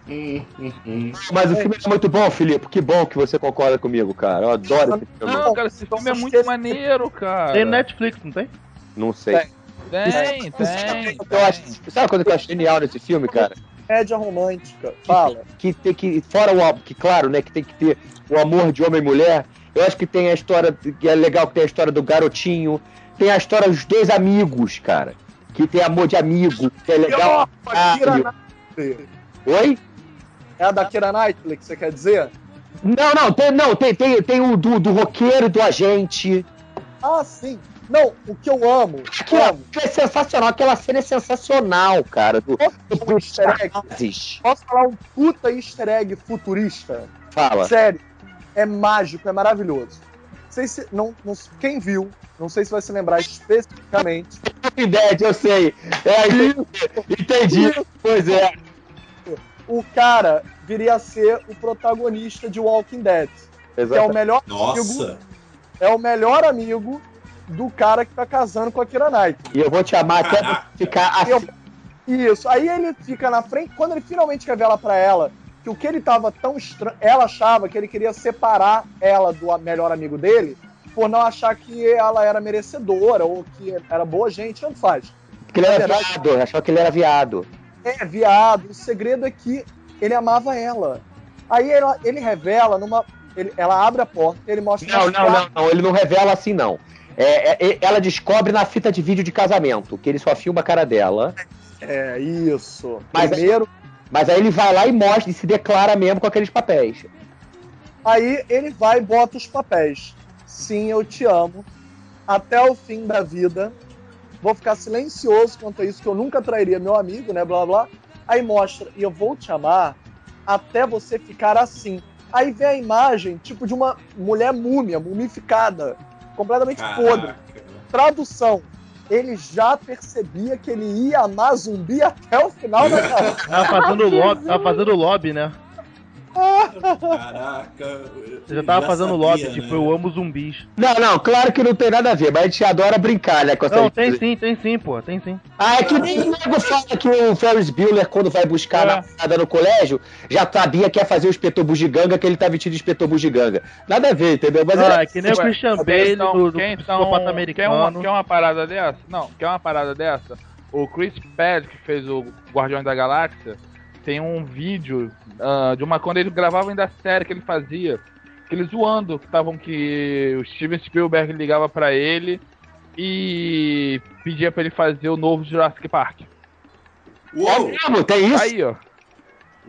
Hum, hum, hum. mas o filme é muito bom, Filipe. Que bom que você concorda comigo, cara. Eu adoro esse filme. Não, cara, esse filme é muito maneiro, cara. Tem no Netflix, não tem? Não sei. Tem, tem. Eu acho, sabe que eu acho genial nesse filme, cara? Média romântica. Fala. Que tem que, fora o que claro, né, que tem que ter o amor de homem e mulher. Eu acho que tem a história, que é legal que tem a história do garotinho. Tem a história dos dois amigos, cara. Que tem amor de amigo, que é legal. a Kira caralho. Knightley. Oi? É a da Kira Knightley que você quer dizer? Não, não, tem, não, tem, tem, tem o do, do roqueiro e do agente. Ah, sim. Não, o que eu amo. Aquilo amo. é sensacional, aquela cena é sensacional, cara. Do, do, um easter egg? Posso falar um puta easter egg futurista? Fala. Sério, é mágico, é maravilhoso. Não sei se. Não, não- quem viu, não sei se vai se lembrar especificamente. Dead, eu sei. É, entendi. entendi. Pois é. O cara viria a ser o protagonista de Walking Dead. Que é o Exatamente. melhor amigo, Nossa. é o melhor amigo do cara que tá casando com a Kira Knightley. E eu vou te amar até ficar Eu- assim. Isso. Aí ele fica na frente, quando ele finalmente revela pra ela que o que ele tava tão estranho, ela achava que ele queria separar ela do melhor amigo dele, por não achar que ela era merecedora ou que era boa gente, tanto faz. Porque ele era verdade- viado, achava que ele era viado. É viado. O segredo é que ele amava ela. Aí ela- ele revela numa. ele- ela abre a porta, ele mostra Não, não, não, não, ele não revela assim, não. É, é, é- ela descobre na fita de vídeo de casamento, que ele só filma a cara dela. É, isso. Mas- Primeiro, Mas aí ele vai lá e mostra e se declara mesmo com aqueles papéis. aí ele vai e bota os papéis. Sim, eu te amo. Até o fim da vida. Vou ficar silencioso quanto a isso, que eu nunca trairia meu amigo, né? Blá blá. Aí mostra, e eu vou te amar até você ficar assim. Aí vem a imagem, tipo, de uma mulher múmia, mumificada, completamente podre. Caraca. Tradução. Ele já percebia que ele ia amar zumbi até o final da carreira. Tava fazendo lobby, tava fazendo lobby, né? Caraca. Você já tava fazendo lobby, sabia, tipo, né? eu amo zumbis. Não, não, claro que não tem nada a ver, mas a gente adora brincar, né? Com essa Não, tem sim, tem sim, pô, tem sim. Ah, é que nem o nego fala que o Ferris Bueller, quando vai buscar É. namorada no colégio, já sabia que ia fazer o inspetor bugiganga, que ele tá vestido de inspetor bugiganga. Nada a ver, entendeu? Mas Ah, é- é que nem o Ué, Christian Quem Bale são- do, do quem são- psicopata quer uma, americano. quer uma parada dessa? Não, quer uma parada dessa? O Chris Pratt, que fez o Guardiões da Galáxia, tem um vídeo ah, de uma quando ele gravava ainda a série que ele fazia, que eles zoando, que estavam que o Steven Spielberg ligava pra ele e pedia pra ele fazer o novo Jurassic Park. É Uou, mesmo, tem isso? Aí, ó.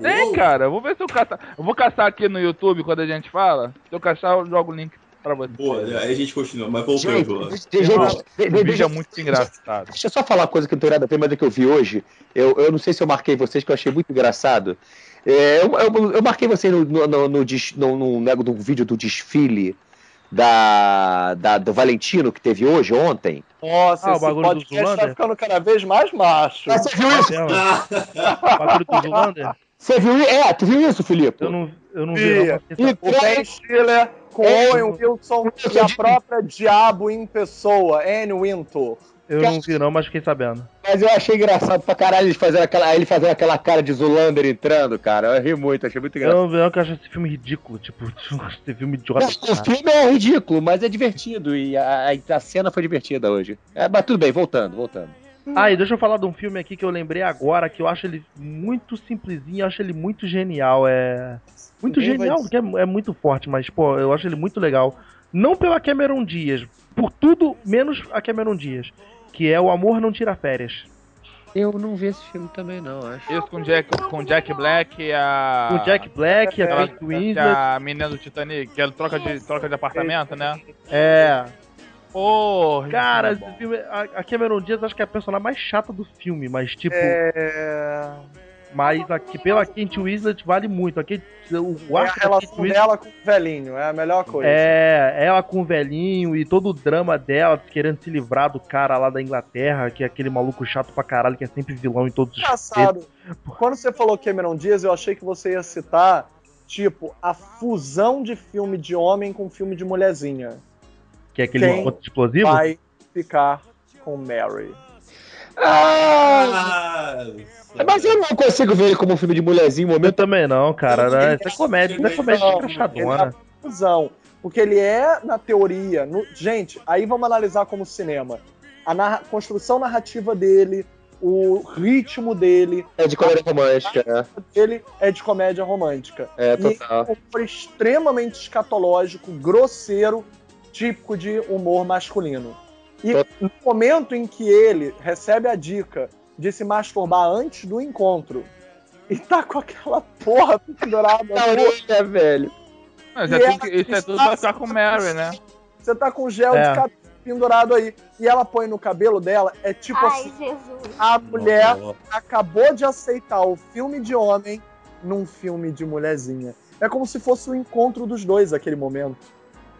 Tem, uou. cara. Vou ver se eu caçar. Eu vou caçar aqui no YouTube quando a gente fala. Se eu caçar, eu jogo o link pra você. Boa, aí a gente continua, mas Gente, voltando. gente, gente, Não, de- O de- vídeo deixa, é muito engraçado. deixa eu só falar uma coisa que não tem nada a ver, mas é que eu vi hoje. Eu, eu não sei se eu marquei vocês, que eu achei muito engraçado. É, eu, eu- eu marquei vocês no, no, no, no, no, no, no, no vídeo do desfile da, da- do Valentino que teve hoje, ontem. Nossa, Ah, o esse bagulho do podcast tá ficando cada vez mais macho. Você viu isso? É, ó, bagulho do Zoolander? Você viu isso? É, tu viu isso, Filipe? Eu não, eu não vi, não. E- O Ben Stiller com É. Owen Wilson e a própria Diabo em pessoa, Anne Wintour. Eu não vi não, mas fiquei sabendo. Mas eu achei engraçado pra caralho ele fazendo aquela, ele fazendo aquela cara de Zulander entrando, cara. Eu ri muito, achei muito Eu engraçado. não vi não, que eu acho esse filme ridículo. Tipo, esse filme idiota. O filme é ridículo, mas é divertido. E a, a- a cena foi divertida hoje. É, mas tudo bem, voltando, voltando. Ah, e deixa eu falar de um filme aqui que eu lembrei agora, que eu acho ele muito simplesinho, eu acho ele muito genial. É. Muito Ninguém vai genial, porque é, é muito forte, mas, pô, eu acho ele muito legal. Não pela Cameron Dias, por tudo menos a Cameron Dias. Que é O Amor Não Tira Férias. Eu não vi esse filme também, não, acho. Isso com Jack, com Jack Black e a. Com Jack Black, a Aquela, Kate que Winslet. a menina do Titanic, que ela troca de, troca de apartamento, né? É. Porra, Cara, é esse filme, a, a Cameron Diaz acho que é a personagem mais chata do filme, mas tipo. É... Mas aqui, pela Kate Winslet vale muito. Aqui, o é a arco da Kate relação dela com o velhinho, é a melhor coisa. É, ela com o velhinho e todo o drama dela querendo se livrar do cara lá da Inglaterra, que é aquele maluco chato pra caralho, que é sempre vilão em todos os Engraçado. Quando você falou Cameron Diaz, eu achei que você ia citar, tipo, a fusão de filme de homem com filme de mulherzinha. Que é aquele Quem explosivo. Vai ficar com Mary. Ah, Ah, mas eu não consigo ver ele como um filme de mulherzinho, um Eu momento. também não, cara. Não, né? Isso é é- comédia, isso é comédia Não, encaixadona. é fusão. Porque ele é, na teoria. no- Gente, aí vamos analisar como cinema. A narra- construção narrativa dele, o ritmo dele, É de comédia romântica, ele é de comédia romântica. é. É, E total. foi extremamente escatológico, grosseiro, típico de humor masculino. E no momento em que ele recebe a dica de se masturbar antes do encontro e tá com aquela porra pendurada, Na orelha, velho. Mas é tudo, isso é tudo pra ficar com Mary, né? você tá com gel É. de cabelo pendurado aí, e ela põe no cabelo dela, é tipo Ai, assim, Jesus. a mulher ó, acabou de aceitar o filme de homem num filme de mulherzinha. É como se fosse o encontro dos dois aquele momento.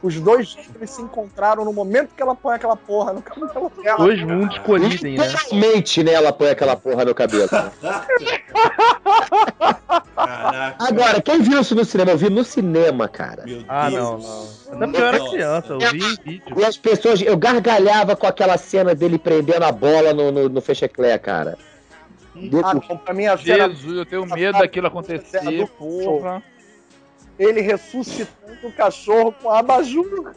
Os dois gêmeos se encontraram no momento que ela põe aquela porra no cabelo dela. Dois mundos colidem, né? Literalmente, né, ela põe aquela porra no cabelo. Caraca. Agora, quem viu isso no cinema? Eu vi no cinema, cara. Meu Ah, Deus. não, não. Até porque eu era criança, eu vi em vídeo. E as pessoas, eu gargalhava com aquela cena dele prendendo a bola no, no, no Fecheclé, cara. Ah, não, pra mim a cena Jesus, eu tenho medo daquilo acontecer, porra. Ele ressuscitando o cachorro com a abajur.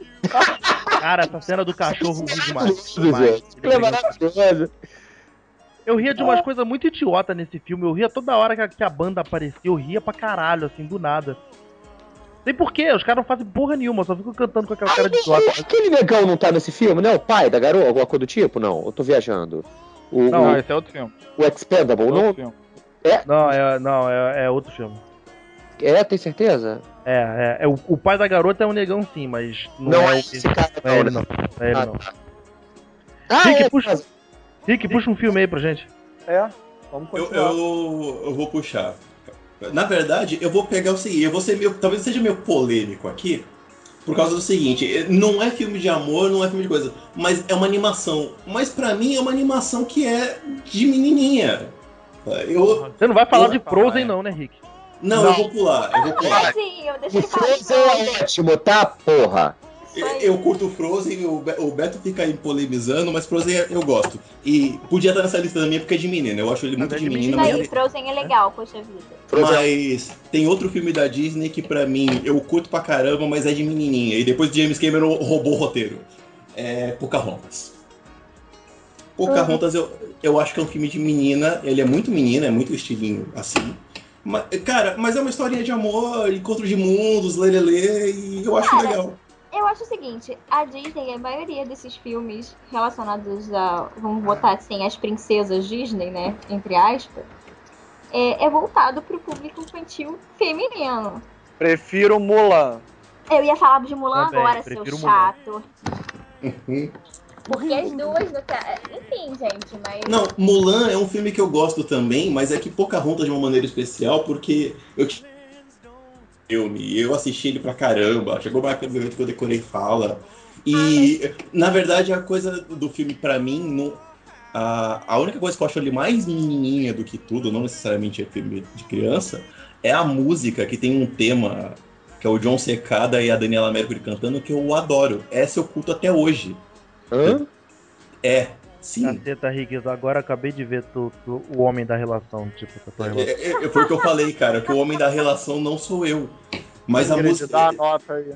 Cara, essa cena do cachorro ri demais. Demais. É. Eu ria de umas coisas muito idiota nesse filme. Eu ria toda hora que a, que a banda aparecia. Eu ria pra caralho, assim, do nada. Tem porquê, os caras não fazem porra nenhuma, só ficam cantando com aquela cara de idiota. aquele negão não tá nesse filme, não? O pai da garota, alguma coisa do tipo? Não, eu tô viajando. O, Não, o, esse é outro filme. o Expendable, Outro não? filme. Não, é, não, é, é outro filme. É, tem certeza? É, é, é o, o pai da garota é um negão sim, mas não, Não, é, é esse cara, não é ele não. é ele Ah, não. Ah, Rick, é, puxa. mas- Rick, puxa um filme aí pra gente. É, vamos Eu, continuar. eu, eu vou puxar. Na verdade, eu vou pegar o seguinte, eu vou ser meio, talvez seja meio polêmico aqui, por causa do seguinte, não é filme de amor, não é filme de coisa, mas é uma animação. Mas pra mim é uma animação que é de menininha. Eu, Você não vai falar Eu- de Frozen não, né, Rick? Não, eu vou pular, eu vou pular. Sim, eu deixei O. Frozen é ótimo, tá, porra? Eu, eu curto Frozen, o, Be- o Beto fica aí polemizando, mas Frozen eu gosto. E podia estar nessa lista também porque é de menina, eu acho ele muito é de de menina, menina. mas Aí, Frozen é legal, poxa vida. Frozen Mas tem outro filme da Disney que pra mim eu curto pra caramba, mas é de menininha. E depois James Cameron roubou o roteiro. É Pocahontas. Pocahontas eu, eu acho que é um filme de menina. Ele é muito menina, é muito estilinho assim. Mas, cara, mas é uma historinha de amor, encontro de mundos, lelele, e eu acho Cara, legal. Eu acho o seguinte, a Disney, a maioria desses filmes relacionados a, vamos botar assim, as princesas Disney, né, entre aspas, é, é voltado pro público infantil feminino. Prefiro Mulan. Eu ia falar de Mulan Também, agora, seu Mulan. chato. Uhum. Porque as duas, no ca- enfim, gente, mas... Não, Mulan é um filme que eu gosto também, mas é que Pocahontas de uma maneira especial, porque eu filme, eu assisti ele pra caramba, chegou do evento que eu decorei fala. E, na verdade, a coisa do filme, pra mim, não, a, a única coisa que eu acho ele mais menininha do que tudo, não necessariamente é filme de criança, é a música, que tem um tema, que é o John Secada e a Daniela Mercury cantando, que eu adoro. Essa eu culto até hoje. Hã? É, sim. Caceta, Rick, eu agora acabei de ver tu, tu- o homem da relação, tipo, a tua relação. É, é, é, foi o que eu falei, cara, que o homem da relação não sou eu. Mas a Queria te música. dar a nota aí.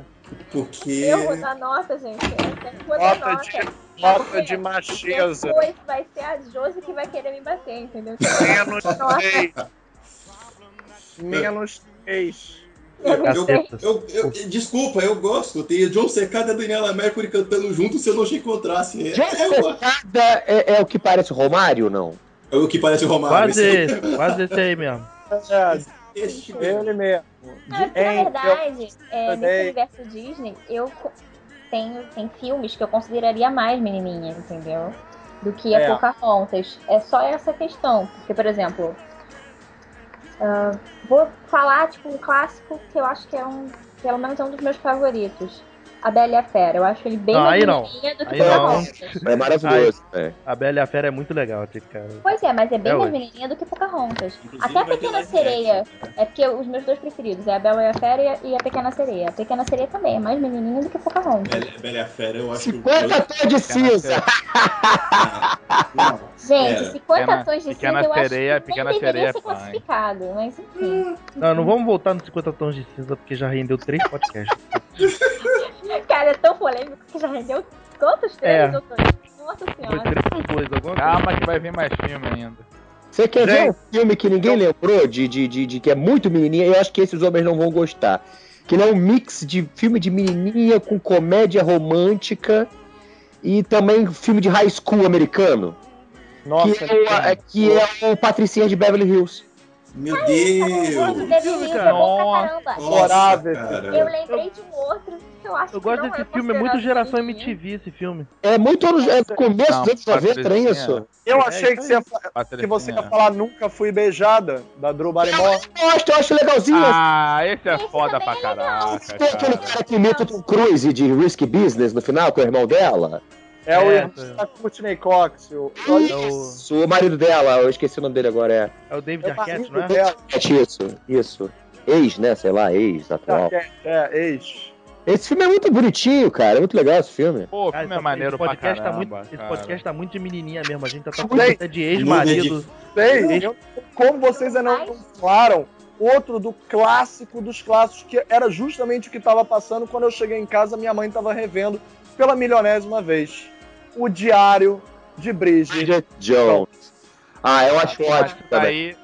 Porque. Eu vou dar nota, gente. Eu Nota nota. de, nota Porque de macheza. Depois vai ser a Josi que vai querer me bater, entendeu? Menos Nossa. 3. Menos 3. Eu Eu, eu- desculpa, eu gosto. Tem John Secada e a Daniela Mercury cantando junto se eu não te encontrasse. É, John é, Secada é, é o que parece o Romário, não? é o que parece o Romário. Quase esse- quase esse aí mesmo. É, ele mesmo. É porque, na verdade, é, nesse universo Disney, eu tenho tem filmes que eu consideraria mais menininha, entendeu? Do que a É. Pocahontas. É só essa questão. Porque, por exemplo, ah, vou falar, tipo, um clássico que eu acho que é um, pelo menos é um dos meus favoritos. A Bela e a Fera. Eu acho ele bem Não, mais aí não. menininha do que Aí. Pocahontas. É maravilhoso, é. A Bela e a Fera é muito legal, aquele cara. Pois é, mas é bem É, mais menininha do que Pocahontas. Inclusive, Até a Pequena Sereia. É porque os meus dois preferidos é a Bela e a Fera e a- Pequena Sereia. A Pequena Sereia também é mais menininha do que Pocahontas. Bela, Bela e a Fera, eu acho 50 tons de cinza! Não, Gente, Era. 50 Pequena- tons de cinza eu acho Sereia- que Pequena nem deveria Sereia ser é fine. classificado, mas enfim. Não, não vamos voltar nos 50 tons de cinza, porque já rendeu três podcasts. Cara, é tão polêmico que já rendeu quantos três É. Nossa Foi senhora. três ou dois, alguma coisa. Calma que vai vir mais filme ainda. Você quer ver Gente. um filme que ninguém lembrou, de, de, de, de que é muito menininha? Eu acho que esses homens não vão gostar. Que ele é um mix de filme de menininha com comédia romântica e também filme de high school americano. Nossa, que, é o, é, que é o Patricinha de Beverly Hills. Meu Nossa, Deus! Devil's Hills cara. é Nossa. caramba. Nossa, cara. Eu lembrei de um outro que eu acho Eu que gosto desse é filme, é muito geração menininha. MTV esse filme. É muito anos, é do começo Não, dos anos 90, não é isso? eu É, achei que você, ia, que você ia falar Nunca Fui Beijada, da Drew Barrymore. Eu acho, eu acho legalzinho. Ah, esse é Esse foda pra é caraca, Tem aquele cara. cara que imita o Tom Cruise de Risky Business no final com o irmão dela. É, o É, irmão da Courtney Cox. O, É o, Isso, o marido dela, eu esqueci o nome dele agora, é. é o David é o Arquette, não é? dela. Isso, isso. Ex, né? Sei lá, ex, atual. É, é, ex. Esse filme é muito bonitinho, cara. É muito legal esse filme. Pô, o Cara, filme é esse maneiro pra podcast caramba, tá muito, Esse cara. podcast tá muito de menininha mesmo. A gente tá falando de ex-marido. Sei, como vocês ainda não falaram, outro do clássico dos clássicos, que era justamente o que estava passando quando eu cheguei em casa, minha mãe estava revendo pela milionésima vez. O Diário de Bridget. Bridget Jones. Ah, eu acho ótimo também. aí,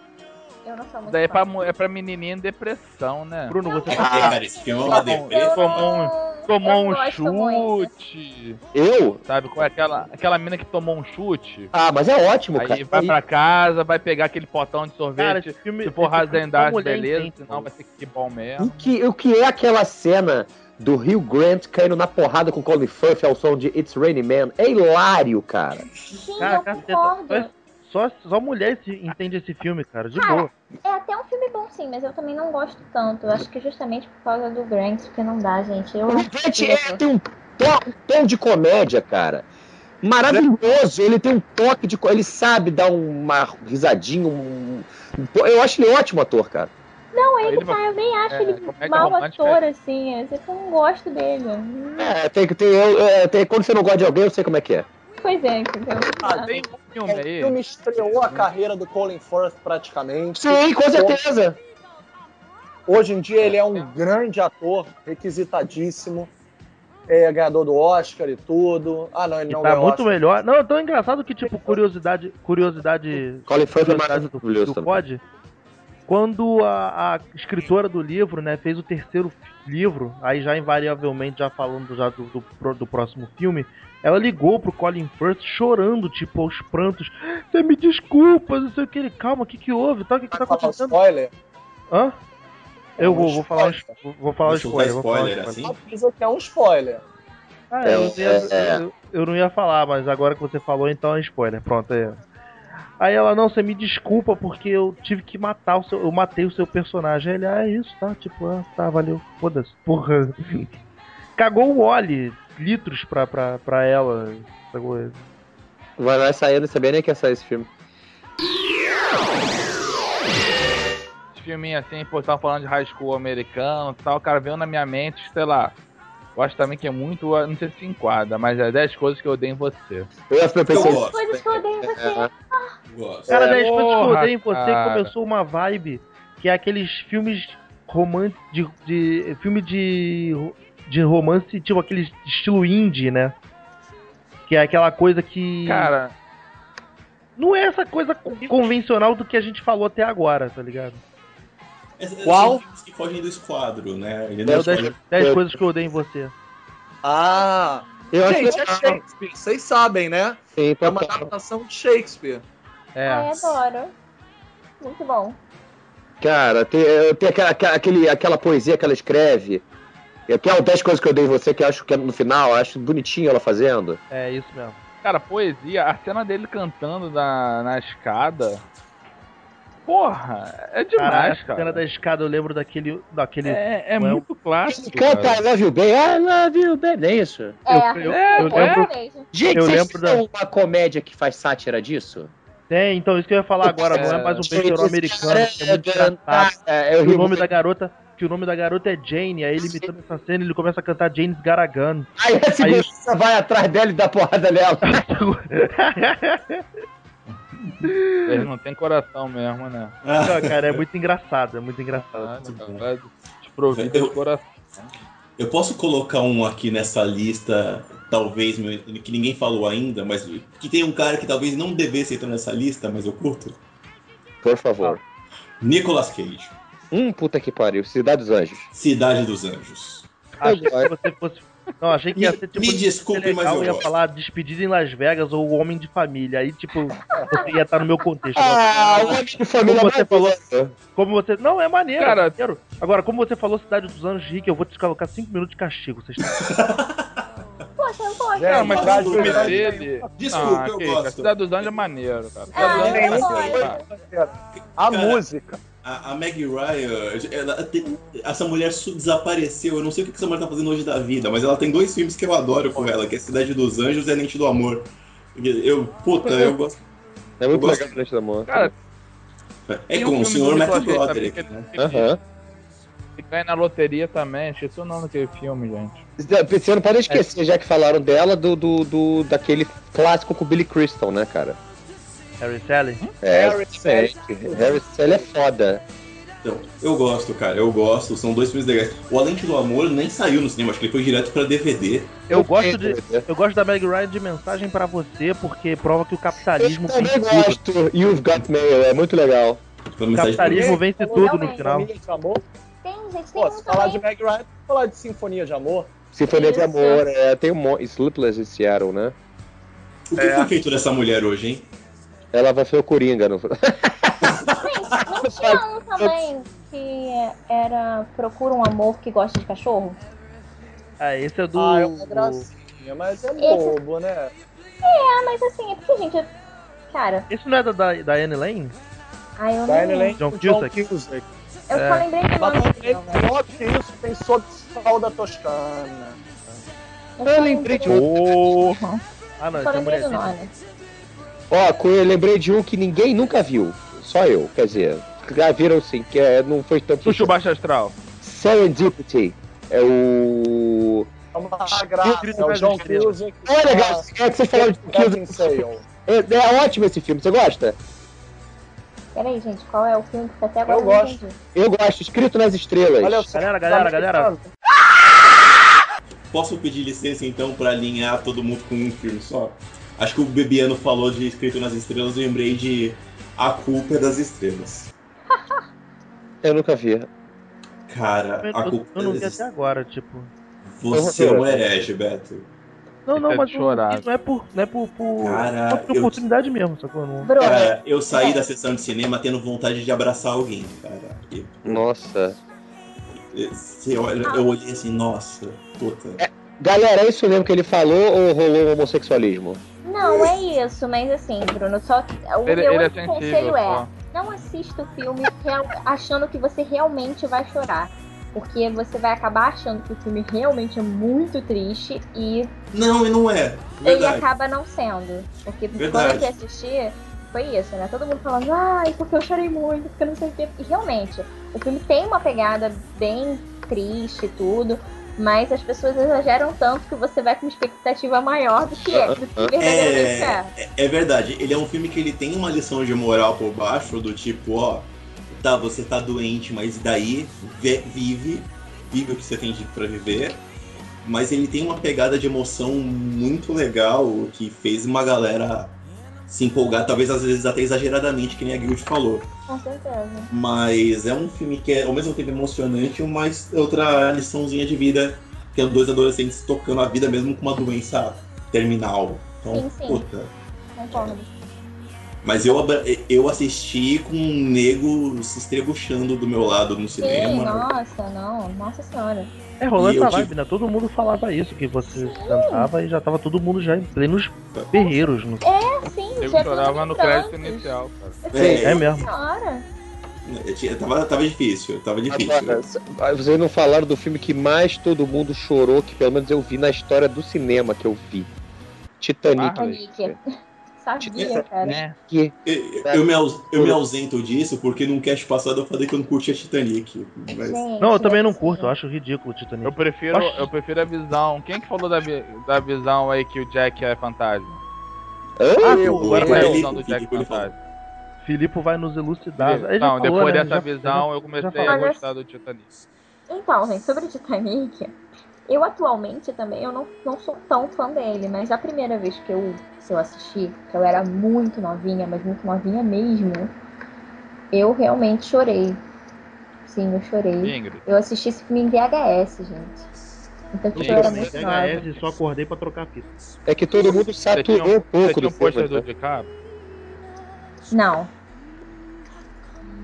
Eu não sou muito Daí é pra, é pra menininha em depressão, né? Bruno, você É, tá. cara, esse filme é uma Eu depressa. Tomou um- Tomou um muito. chute. Eu? Sabe qual é aquela, aquela mina que tomou um chute? Ah, mas é ótimo, Aí cara. vai pra casa, vai pegar aquele potão de Cara, sorvete. esse filme. se for mulher beleza. Senão vai ser que bom O mesmo. que, o que é aquela cena do Rio Grant caindo na porrada com Colin Firth ao som de It's Raining Man? É hilário, cara. Sim, Cara, concordo. Só, só mulher esse- entende esse filme, cara, de Cara, boa. É até um filme bom sim, mas eu também não gosto tanto. Eu acho que justamente por causa do Grant, porque não dá, gente. Eu O Grant é- tem um, to- um tom de comédia, cara. Maravilhoso. Ele tem um toque de. Ele sabe dar uma risadinha. Um, um- eu acho ele ótimo ator, cara. Não, ele Ele tá, eu nem acho é, ele comédia mau romântica ator, assim. Eu eu não gosto dele. É, tem que ter. eu- é, tem- quando você não gosta de alguém, eu sei como é que é. Pois é, entendeu? Ah, Tem um filme O aí. filme estreou a carreira do Colin Firth praticamente. Sim, com certeza. Hoje em dia ele é um grande ator, requisitadíssimo. É ganhador do Oscar e tudo. Ah, não, ele E não tá ganhou muito Oscar. melhor. Não, é tão engraçado que, tipo, curiosidade. Curiosidade. Colin Firth é curiosidade do. Quando a, a escritora do livro, né, fez o terceiro livro, aí já invariavelmente, já falando já do, do, do próximo filme, ela ligou pro Colin Firth chorando, tipo, aos prantos. Você me desculpa, não sei o que. Ele, calma, o que que houve? Tá, o que que tá acontecendo? spoiler? Hã? Eu vou, vou falar, um spoiler. vou- falar um spoiler. Vou falar um spoiler spoiler. assim. Avisa que é um spoiler. Ah, É, eu, não ia, é, é. eu, eu não ia falar, mas agora que você falou, então é spoiler. Pronto, é. Aí ela, não, você me desculpa porque eu tive que matar o seu. Eu matei o seu personagem. Aí Ele, ah, é isso, tá? Tipo, ah, tá, valeu. Foda-se. Porra. Cagou o Oli, litros pra, pra, pra ela. Vai, vai sair, não sabia nem que ia sair esse filme. Esse filminho assim, pô, tava falando de high school americano e tal, cara, veio na minha mente, sei lá. Eu acho também que é muito, não sei se enquadra, mas é 10 coisas que eu odeio em você. Eu, eu Eu pensei. gosto. Coisas que eu odeio em você. É, Gosto. Cara, É, 10 coisas que eu odeio em você cara. começou uma vibe que é aqueles filmes românticos. De, de, filme de, de romance, tipo aquele estilo indie, né? Que é aquela coisa que. Cara, Não é essa coisa co- convencional do que a gente falou até agora, tá ligado? Esses- Qual? Que fogem do esquadro, né? Ele É não o 10, escolhe- 10 coisas que eu odeio em você. Ah, Eu acho gente, é. Shakespeare. Vocês sabem, né? Sim, É uma adaptação de Shakespeare. É. Ai, adoro. Muito bom. Cara, tem, tem aquela, aquela- aquele, aquela poesia que ela escreve. Que é o 10 coisas que eu dei em você, que eu acho que é no final, eu acho bonitinho ela fazendo. É isso mesmo. cara, poesia, a cena dele cantando na, na escada. Porra, é demais, cara. cena da escada eu lembro daquele. daquele É, é é muito clássico. Canta cara. I love you, baby. I love you, baby. É isso? É, Eu- eu- é, eu é lembro- mesmo. Gente, Eu vocês lembro da- uma comédia que faz sátira disso? Tem, então isso que eu ia falar agora, não é mais um besterol americano, é muito engraçado. É, Que o nome da garota, que o nome da garota é Jane, aí ele imitando essa cena, ele começa a cantar Jane's Garagan. Aí a segurança vai atrás dela e dá porrada nela. Eles não tem coração mesmo, né? Não, cara, é muito engraçado, é muito engraçado. Ah, desprovido Eu- de coração. eu posso colocar um aqui nessa lista, talvez, que ninguém falou ainda, mas que tem um cara que talvez não devesse entrar nessa lista, mas eu curto. Por favor. Nicolas Cage, Hum, puta que pariu. Cidade dos Anjos. Cidade dos Anjos. Achei que você fosse. Não, achei que ia Me- ser tipo. me desculpe, legal, mas eu ia gosto. falar Despedida em Las Vegas ou O Homem de Família. Aí, tipo, você ia estar no meu contexto. Ah, o amigo de família Como você falou- maneiro. Como você. Não, é maneiro. Cara- é maneiro. Agora, como você falou Cidade dos Anos, Rick, eu vou te colocar 5 minutos de castigo. Vocês Poxa, eu gosto. Cara, mas Cidade o filme dos Anjos. dele. Desculpa, ah, eu que- gosto. A Cidade dos Anjos é maneiro, cara. Ah, Cidade dos eu Anjos é maneiro. A Cara, música. A, a Maggie Ryan, ela tem- essa mulher desapareceu. Eu não sei o que essa mulher tá fazendo hoje da vida, mas ela tem dois filmes que eu adoro com ela, que é Cidade dos Anjos e A Lente do Amor. Eu, puta, eu gosto. É muito gosto. legal Frente da Amor. Cara, É Tem um com o senhor do Matthew Broderick, né? Aham. que ganha na loteria também. Esqueci o nome daquele filme, gente. Você não pode esquecer, já que falaram dela, do, do, do- daquele clássico com o Billy Crystal, né, cara? Harry Sally? É, Harry excelente. Harry Sally é foda. Então, eu gosto, cara, eu gosto. São dois filmes legais. O A Lente do Amor nem saiu no cinema, acho que ele foi direto pra DVD. Eu gosto de. Eu Eu gosto da Meg Ryan de mensagem pra você, porque prova que o capitalismo também vence tudo. gosto. You've Got Mail, é muito legal. Mensagem Capitalismo vence tudo no final. Tem, gente, Pô, se falar de. Meg Ryan, falar de Sinfonia de Amor. Sinfonia de. Amor, é, tem um monte. Sleepless in Seattle, né? O que foi feito dessa mulher hoje, hein? Ela vai ser o Coringa. No... Não tinha um também que era Procura um amor que gosta de cachorro? Ah, esse é do. Ah, é uma gracinha, mas é Esse- bobo, né? Ah, mas assim, é porque, gente, cara, Esse não é da, da, da Anne Lane? ai, eu Diane nem... Lane John Cusack. Cusack. Eu É. só lembrei do nome filme. pior que isso, tem Sol da Toscana. Eu Eu lembrei de Porra. Ah, não, Só esse Ó, co- eu lembrei de um que ninguém nunca viu. Só eu, quer dizer. Já viram sim, que é, não foi tanto. Xuxa o Baixo Astral. Serendipity. É o. É uma graça, é o John Cusack. Olha, legal, é que vocês falaram de Sale. É, é ótimo esse filme, você gosta? Peraí, gente, qual é o filme que até agora Eu gosto. Eu gosto, escrito nas estrelas. Olha. Galera, galera, galera. Posso pedir licença então pra alinhar todo mundo com um filme só? Acho que o Bebiano falou de Escrito nas Estrelas, eu lembrei de A Culpa é das Estrelas. Eu nunca vi. Cara, Eu, A eu- Culpa eu é não das vi até Estrelas. agora, tipo. Você é um herege, Beto. Não, não, É mas chorar. não é por. Não é por. por Cara, só por eu- oportunidade mesmo, sacou? Não. Cara, eu saí É. da sessão de cinema tendo vontade de abraçar alguém, cara. E- Nossa. Você olha, eu olhei assim, nossa, puta. Galera, é isso mesmo que ele falou ou rolou homossexualismo? Não é isso, mas assim, Bruno, só o Ele, meu ele é único sensível. conselho é só. não assista o filme real- achando que você realmente vai chorar. Porque você vai acabar achando que o filme realmente é muito triste e Não, e não é. ele Verdade. acaba não sendo. Porque Verdade. quando eu fui assistir, foi isso, né? Todo mundo falando, ai, porque eu chorei muito, porque eu não sei o quê. E realmente, o filme tem uma pegada bem triste e tudo, mas as pessoas exageram tanto que você vai com uma expectativa maior do que é, do que verdadeiramente é. É, é verdade, ele é um filme que ele tem uma lição de moral por baixo, do tipo, ó, tá, você tá doente, mas daí vive, vive o que você tem pra viver. Mas ele tem uma pegada de emoção muito legal que fez uma galera se empolgar, talvez às vezes até exageradamente, que nem a Guild falou. Com certeza. Mas é um filme que é ao mesmo tempo emocionante, mas outra liçãozinha de vida, que é dois adolescentes tocando a vida mesmo com uma doença terminal. Então, Sim, sim. puta. Concordo. Mas eu, eu assisti com um nego se estrebuchando do meu lado no Sim, cinema. nossa, não, nossa senhora. É, E eu essa tive- vibe, né? Todo mundo falava isso, que você sentava e já tava todo mundo já em plenos berreiros. No... É, sim, Eu já chorava no crédito inicial, cara. É, É mesmo. Senhora. Tava, tava difícil, tava difícil. Agora, vocês não falaram do filme que mais todo mundo chorou, que pelo menos eu vi na história do cinema que eu vi. Titanic. Ah, Titanic. Sabia, cara. Né? Que- Eu, eu me, eu me ausento disso porque no cast passado eu falei que eu não curtia Titanic. Mas... Gente, Não, eu também não curto, eu acho ridículo o Titanic. Eu prefiro, Oxi. eu prefiro a visão. Quem que falou da, da visão aí que o Jack é fantasma? Hã? Ah, eu, agora eu, é a vai- ele- visão do Jack fantasma? Filipe vai nos elucidar. Não, falou, depois né? dessa Já- visão eu já comecei falou. a gostar do Titanic. Então, gente, sobre Titanic, eu atualmente também eu não, não sou tão fã dele, mas a primeira vez que eu, que eu assisti, que eu era muito novinha, mas muito novinha mesmo, eu realmente chorei. Sim, eu chorei. Ingrid. Eu assisti esse filme em VHS, gente. Então, tipo, eu era muito nova. VHS e só acordei pra trocar fita. É que todo mundo saturou um você pouco do um pôster filme. do né? DiCaprio? Não.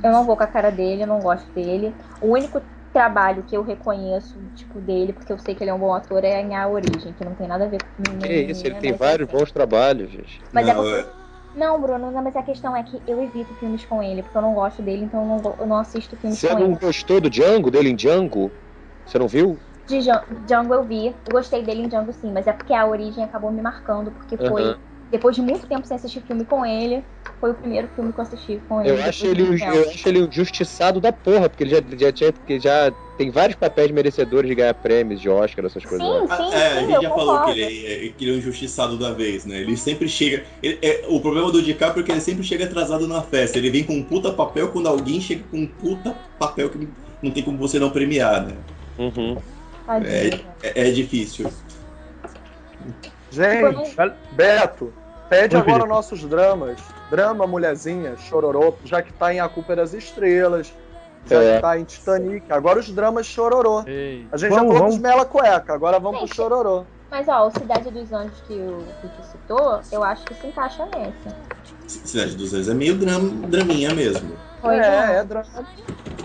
Eu não vou com a cara dele, eu não gosto dele. O único trabalho que eu reconheço, tipo, dele, porque eu sei que ele é um bom ator, é em A Origem, que não tem nada a ver com Que isso, ele tem vários assim. bons trabalhos, gente. Mas é Não, porque... é- Não, Bruno, não, mas a questão é que eu evito filmes com ele, porque eu não gosto dele, então eu não, eu não assisto filmes Você com não ele. gostou do Django, dele em Django? Você não viu? De Djan- Django eu vi, eu gostei dele em Django sim, mas é porque a origem acabou me marcando, porque foi, Aham. Depois de muito tempo sem assistir filme com ele, foi o primeiro filme que eu assisti com ele. Eu acho ele, um eu acho ele um justiçado da porra, porque ele já, já, tinha- porque já tem vários papéis merecedores de ganhar prêmios de Oscar, essas coisas. Sim, lá. sim, é, a gente já concordo. falou que ele, é, que ele é um injustiçado da vez, né? Ele sempre chega. ele- é, o problema do DiCaprio é que ele sempre chega atrasado na festa. Ele vem com um puta papel quando alguém chega com um puta papel que não tem como você não premiar, né? Uhum. Tadinho. É, é difícil. Gente, Beto, Pede Oi, agora Felipe. nossos dramas. Drama, mulherzinha, chororô, já que tá em A Culpa é das Estrelas, já É. que tá em Titanic. Agora os dramas chororô. Ei. A gente já Vamos, falou vamos. dos Mela Cueca, agora vamos pro Gente. chororô. Mas ó, o Cidade dos Anjos que o Vicky citou, eu acho que se encaixa nesse. Cidade dos Anjos é meio dram, draminha mesmo. Pois é, é. é drama.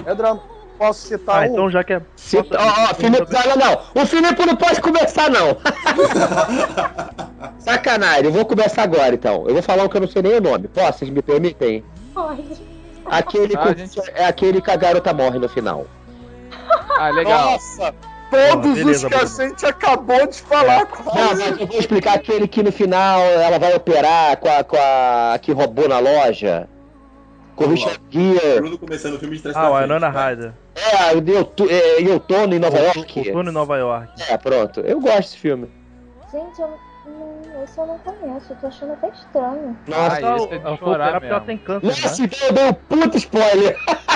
É drama. Posso citar Ah, um? então já que é. Se- Ó, ó, Filipe, não, não. O Filipe não pode começar, não. Sacanagem, eu vou começar agora, então. Eu vou falar um que eu não sei nem o nome. Posso? Vocês me permitem? Pode. Aquele Ah, gente. é aquele que a garota morre no final. Ah, legal. Nossa! Todos beleza, os que a gente acabou de falar Não, quase. mas eu vou explicar aquele que no final ela vai operar com a, com a que roubou na loja. Com o. Richard Gere. Bruno começando o filme de trás Ah, o Winona vai. Ryder. É, em outu- é, em outono em Nova York. Outono em Nova York. É, pronto. Eu gosto desse filme. Gente, eu, esse eu não conheço, eu tô achando até estranho. Nossa, Ah, esse é de chorar porque ela mesmo. tem câncer, Nossa, né? então eu dei um puta spoiler.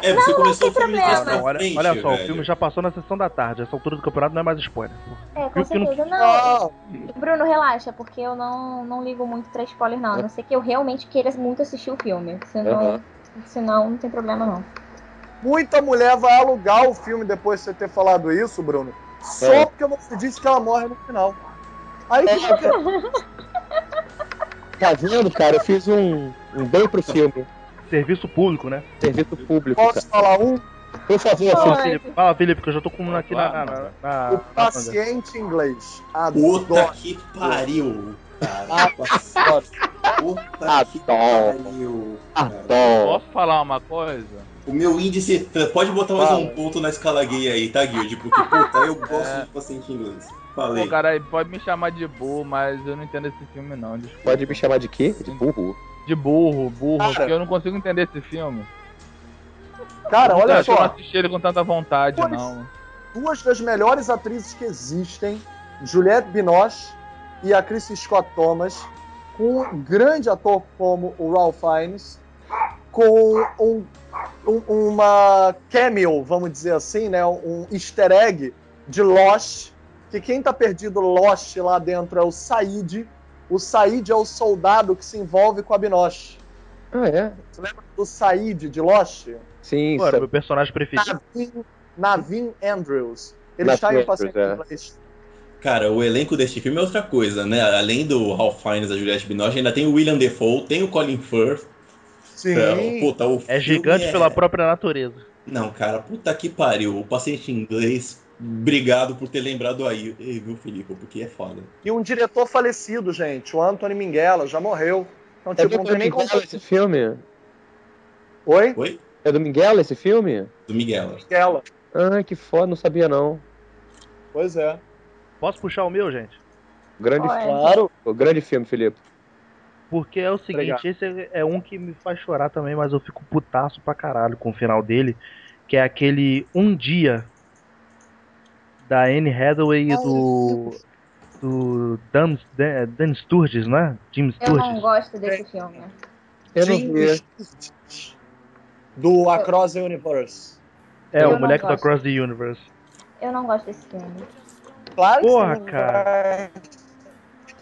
É, você começou o tem filme de trás problema. Não, olha, frente, olha só, o velho. filme já passou na sessão da tarde. Essa altura do campeonato não é mais spoiler. É, com não- certeza. Não, Não, Bruno, relaxa, porque eu não, não ligo muito pra spoiler, não. A não ser que eu realmente queira muito assistir o filme. Senão, Aham. senão não tem problema, não. muita mulher vai alugar o filme depois de você ter falado isso, Bruno. Só É. porque você disse que ela morre no final. Aí que fica. Tá vendo, cara? Eu fiz um, um bem pro filme. Serviço público, né? Serviço público, cara. Posso falar um? Por favor, Fala, Felipe. Felipe, fala, Felipe, que eu já tô com um aqui na. na, na, na- O na- paciente inglês. Puta Adoro. que pariu, cara. Adoro. Puta que Adoro. pariu. cara. Adoro. Posso falar uma coisa? O meu índice. Pode botar mais Fala. um ponto na escala gay aí, tá, Guilherme? Porque, puta, eu gosto É. de paciente inglês. Falei. Pô, cara, pode me chamar de burro, mas eu não entendo esse filme, não. Desculpa. Pode me chamar de quê? De burro. De burro, burro, Cara. porque eu não consigo entender esse filme. Cara, olha eu que eu não só. assisti ele com tanta vontade, Pois. não. Duas das melhores atrizes que existem, Juliette Binoche e a Kristen Scott Thomas, com um grande ator como o Ralph Fiennes, com um, um- uma cameo, vamos dizer assim, né, um easter egg de Lost, que quem tá perdido Lost lá dentro é o Said. O Said é o soldado que se envolve com a Binoche. Ah, é? Você lembra do Said de Lost? Sim, Pô, era meu personagem preferido. Navin, Navin Andrews. Ele está em paciente é. inglês. Cara, o elenco deste filme é outra coisa, né? Além do Ralph Fiennes, da Juliette Binoche, ainda tem o William Defoe, tem o Colin Firth. Sim. É, puta, o É gigante é- pela própria natureza. Não, cara, puta que pariu. O paciente inglês, obrigado por ter lembrado aí, viu, Felipe? Porque é foda. E um diretor falecido, gente, o Anthony Minghella, já morreu. Então, É tipo, não tem nem como. Minguela esse filme? Oi? Oi? É do Minguela esse filme? Do Miguel. Minghella. Ah, que foda, não sabia não. Pois é. Posso puxar o meu, gente? Grande, Olha. filme. Claro. grande filme, Felipe. Porque é o seguinte, Obrigado. esse é- é um que me faz chorar também, mas eu fico putaço pra caralho com o final dele, que é aquele Um Dia da Anne Hathaway e do do Dan, Dan, Sturges, né? Jim Eu não Sturges. gosto desse filme. Eu não vi. Sturges, Do Across the Universe. É, Eu o moleque do. Across the Universe. Eu não gosto desse filme. Claro que Porra, cara.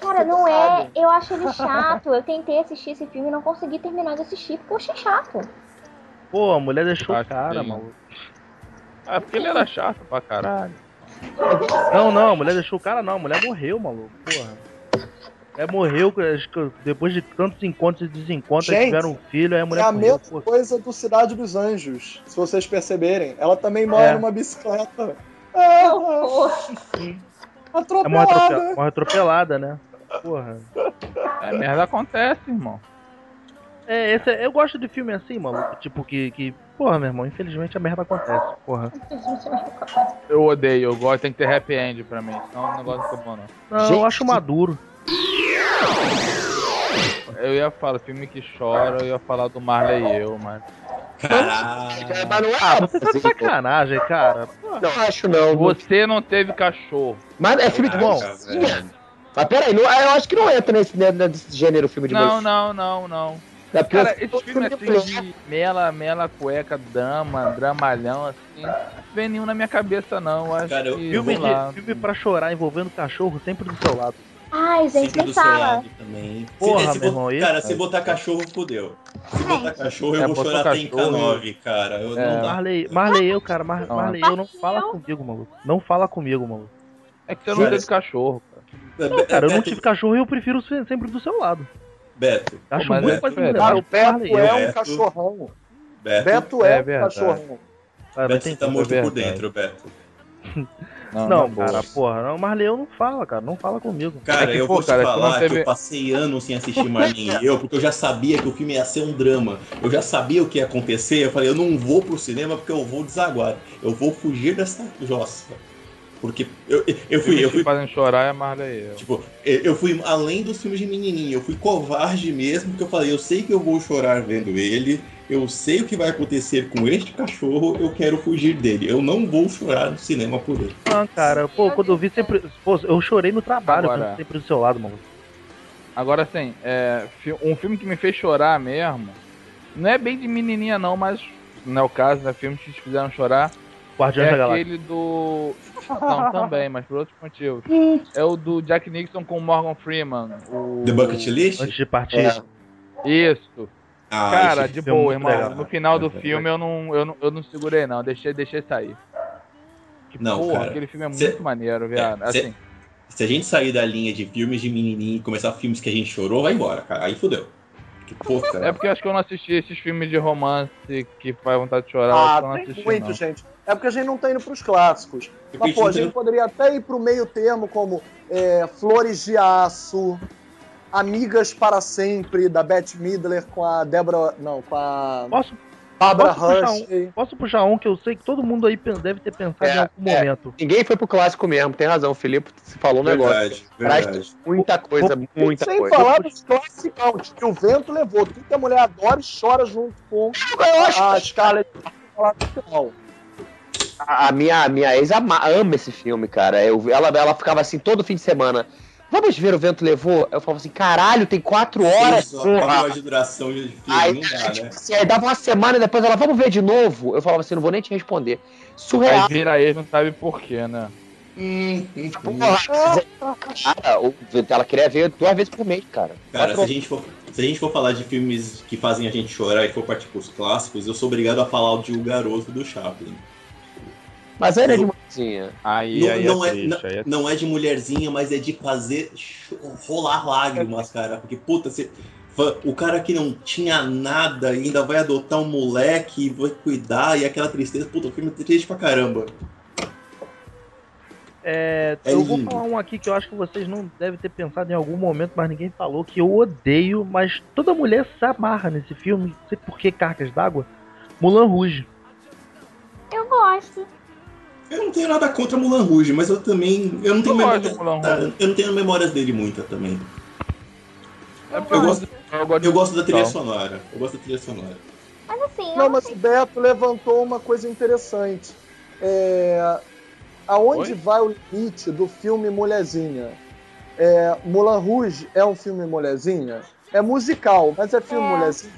Cara, não é. sabe. Eu acho ele chato. Eu tentei assistir esse filme e não consegui terminar de assistir porque eu achei chato. Pô, a mulher deixou o cara, maluco. Ah, porque ele era chato pra caralho. Não, não, a mulher deixou o cara não, a mulher morreu, maluco. Porra. É, morreu acho que depois de tantos encontros e desencontros, Gente, tiveram um filho, aí a É mulher a morreu. mesma Pô, coisa do Cidade dos Anjos, se vocês perceberem. Ela também morre É. numa bicicleta. Ah, é morre, atropelada. atropelada, morre atropelada, né? Porra. É, merda acontece, irmão. É, esse é- eu gosto de filme assim, maluco. Tipo, que, que. Porra, meu irmão, infelizmente a merda acontece. Porra. Eu odeio, eu gosto, tem que ter happy end pra mim, senão o negócio não fica bom, não. Não, Gente, eu acho maduro. Eu ia falar filme que chora, eu ia falar do Marley e eu, mas. Caralho. Mas não é Ah, você tá de assim, sacanagem, cara. Não acho não. Você não teve cachorro. Mas é filme de bom. Mas peraí, eu acho que não entra nesse, né, nesse gênero filme de Não, não, não, não. É porque Cara, eu- esse filme assim de mela, mela, cueca, dama, dramalhão, assim, não vem nenhum na minha cabeça, não. Eu Acho Cara, eu- que, Filme, de, filme pra chorar envolvendo cachorro sempre do seu lado. Ai, gente, Sempre nem fala. também. Porra, se, se meu irmão, esse- cara, se botar cachorro, fodeu. Se botar cachorro, eu É, vou botou chorar até em cachorro. K9, cara. Eu, É. não. Marley, Marley, eu, cara, Mar, Não. Marley, eu não fala comigo, maluco. Não fala comigo, maluco. É que você não teve cachorro, cara. Não, cara, eu não tive cachorro e eu prefiro sempre do seu lado. Beto, Acho mas muito é mais diferente. Cara, o Beto Marley, é um Beto. cachorrão. Beto, Beto É é, um cachorrão. Cara, Beto, você tá morto por verdade. dentro, Beto. Não, Não, na boa. cara, porra, não, Marley, eu não fala, cara, não fala comigo. Cara, É que, eu pô, vou te cara, falar não teve- que eu passei anos sem assistir Marlene e eu, porque eu já sabia que o filme ia ser um drama. Eu já sabia o que ia acontecer. Eu falei, eu não vou pro cinema porque eu vou desaguar. Eu vou fugir dessa jossa. Porque eu, eu, fui, eu que fui fazem chorar é Marley. Tipo, eu eu fui além dos filmes de menininho, eu fui covarde mesmo, porque eu falei, eu sei que eu vou chorar vendo ele, eu sei o que vai acontecer com este cachorro, eu quero fugir dele. Eu não vou chorar no cinema por ele. Ah, cara, pô, quando eu vi sempre. Pô, eu chorei no trabalho, Agora- sempre do seu lado, maluco. Agora assim, é, um filme que me fez chorar mesmo, não é bem de menininha não, mas não é o caso, né? Filmes que te fizeram chorar. Guardiões é da Galáxia. aquele do. Não, também, mas por outros motivos. É o do Jack Nixon com o Morgan Freeman. O... The Bucket List? Antes de partir. É. Isso. Ah, Cara, de é boa, irmão. legal. No final do É, filme eu não, eu não, eu não segurei, não. Deixei, deixei sair. Que, Não, porra, cara. aquele filme é Cê- muito maneiro, viado. cê- Assim, Se a gente sair da linha de filmes de menininho e começar filmes que a gente chorou, vai embora, cara. Aí fodeu. Que puta. é porque eu acho que eu não assisti esses filmes de romance que faz vontade de chorar. eu Ah, eu não tem assisti, muito, não. gente. É porque a gente não tá indo pros clássicos. Mas, pô, a gente poderia até ir pro meio termo, como é, Flores de Aço, Amigas para Sempre, da Beth Midler com a Débora. Não, com a Posso, Barbara posso puxar Hershey. posso puxar um que eu sei que todo mundo aí deve ter pensado É, em algum é. momento. Ninguém foi pro clássico mesmo, tem razão. O Felipe se falou um negócio. Verdade, Traz verdade. muita coisa, muita Sem coisa. falar dos clássicos que o vento levou. Tudo que a mulher adora e chora junto com Eu acho a Scarlett lá no final. A a minha, a minha ex ama, ama esse filme, cara. Eu, ela, ela ficava assim todo fim de semana. Vamos ver o vento levou? Eu falava assim, caralho, tem quatro horas, Seis horas de duração de filme, Aí, não dá, tipo né? assim, aí dava uma semana e depois ela, vamos ver de novo? Eu falava assim, não vou nem te responder. Aí Surreal. vira ex, não sabe porquê, né? Hum, hum, hum. Ela queria ver duas vezes por mês, cara. Cara, se a, gente for, se a gente for falar de filmes que fazem a gente chorar e for partir pros clássicos, eu sou obrigado a falar de O Garoto do Chaplin. Mas era de mulherzinha. Aí, Não, aí não é é, triste, não, aí é não é de mulherzinha, mas é de fazer rolar lágrimas, cara. Porque, puta, você, o cara que não tinha nada ainda vai adotar um moleque e vai cuidar, e aquela tristeza, puta, o filme é triste pra caramba. É, É eu vou lindo. falar um aqui que eu acho que vocês não devem ter pensado em algum momento, mas ninguém falou, que eu odeio, mas toda mulher se amarra nesse filme, não sei por que Cargas d'Água. Mulan Rouge. Eu gosto. Eu não tenho nada contra Mulan Rouge, mas eu também. Eu não tenho, Eu memória, eu não tenho memórias dele muita também. Eu, É Eu gosto. Eu gosto, eu gosto da trilha Então. sonora. Eu gosto da trilha sonora. Mas assim, Não, mas o Beto levantou uma coisa interessante. É, aonde Oi? vai o limite do filme Mulherzinha? É, Mulan Rouge é um filme Mulherzinha? É musical, mas é filme É. Mulherzinha?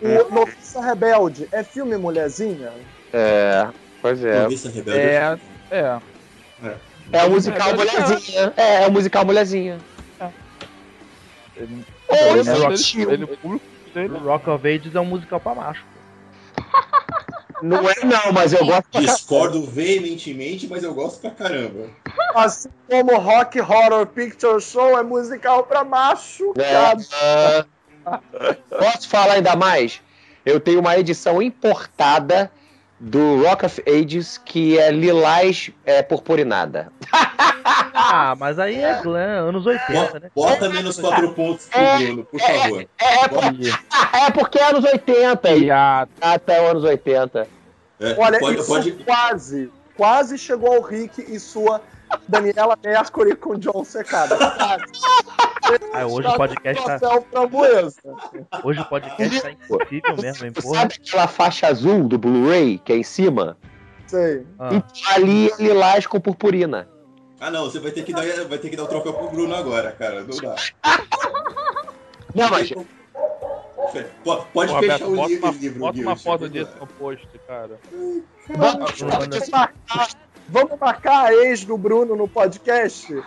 O Noviça Rebelde é filme Mulherzinha? É, pois é. Noviça Rebelde. É, é. É o musical mulherzinha. É, é o musical mulherzinha. Ele, Ô, ele, ele, ele, o público dele- Rock of Ages é um musical pra macho. Não é não, mas eu gosto pra Discordo veementemente, mas eu gosto pra caramba. Assim como Rock Horror Picture Show é musical pra macho. É, Posso falar ainda mais? Eu tenho uma edição importada do Rock of Ages que é lilás é, purpurinada. Ah, mas aí é glam, anos 80, né? Bota menos quatro pontos pro Bruno, por favor. É, é, por- é porque é anos 80 e Piada. até os anos 80. É, Olha, pode, isso pode, quase, quase chegou ao Rick e sua Daniela Mercury com John Secada. Ah, hoje o podcast tá, hoje o podcast tá impossível mesmo, hein, porra. Sabe aquela faixa azul do Blu-ray que é em cima? Sei. Ah, Então, ali é lilás com purpurina. Ah, não, você vai ter que dar, vai ter que dar o troféu pro Bruno agora, cara. Não dá. Não, mas Pode, pode Porra, fechar Beto, o bota livro, uma, livro bota uma foto disso lá. no post, cara. bota, Bruno, Vamos marcar a ex do Bruno no podcast? Não,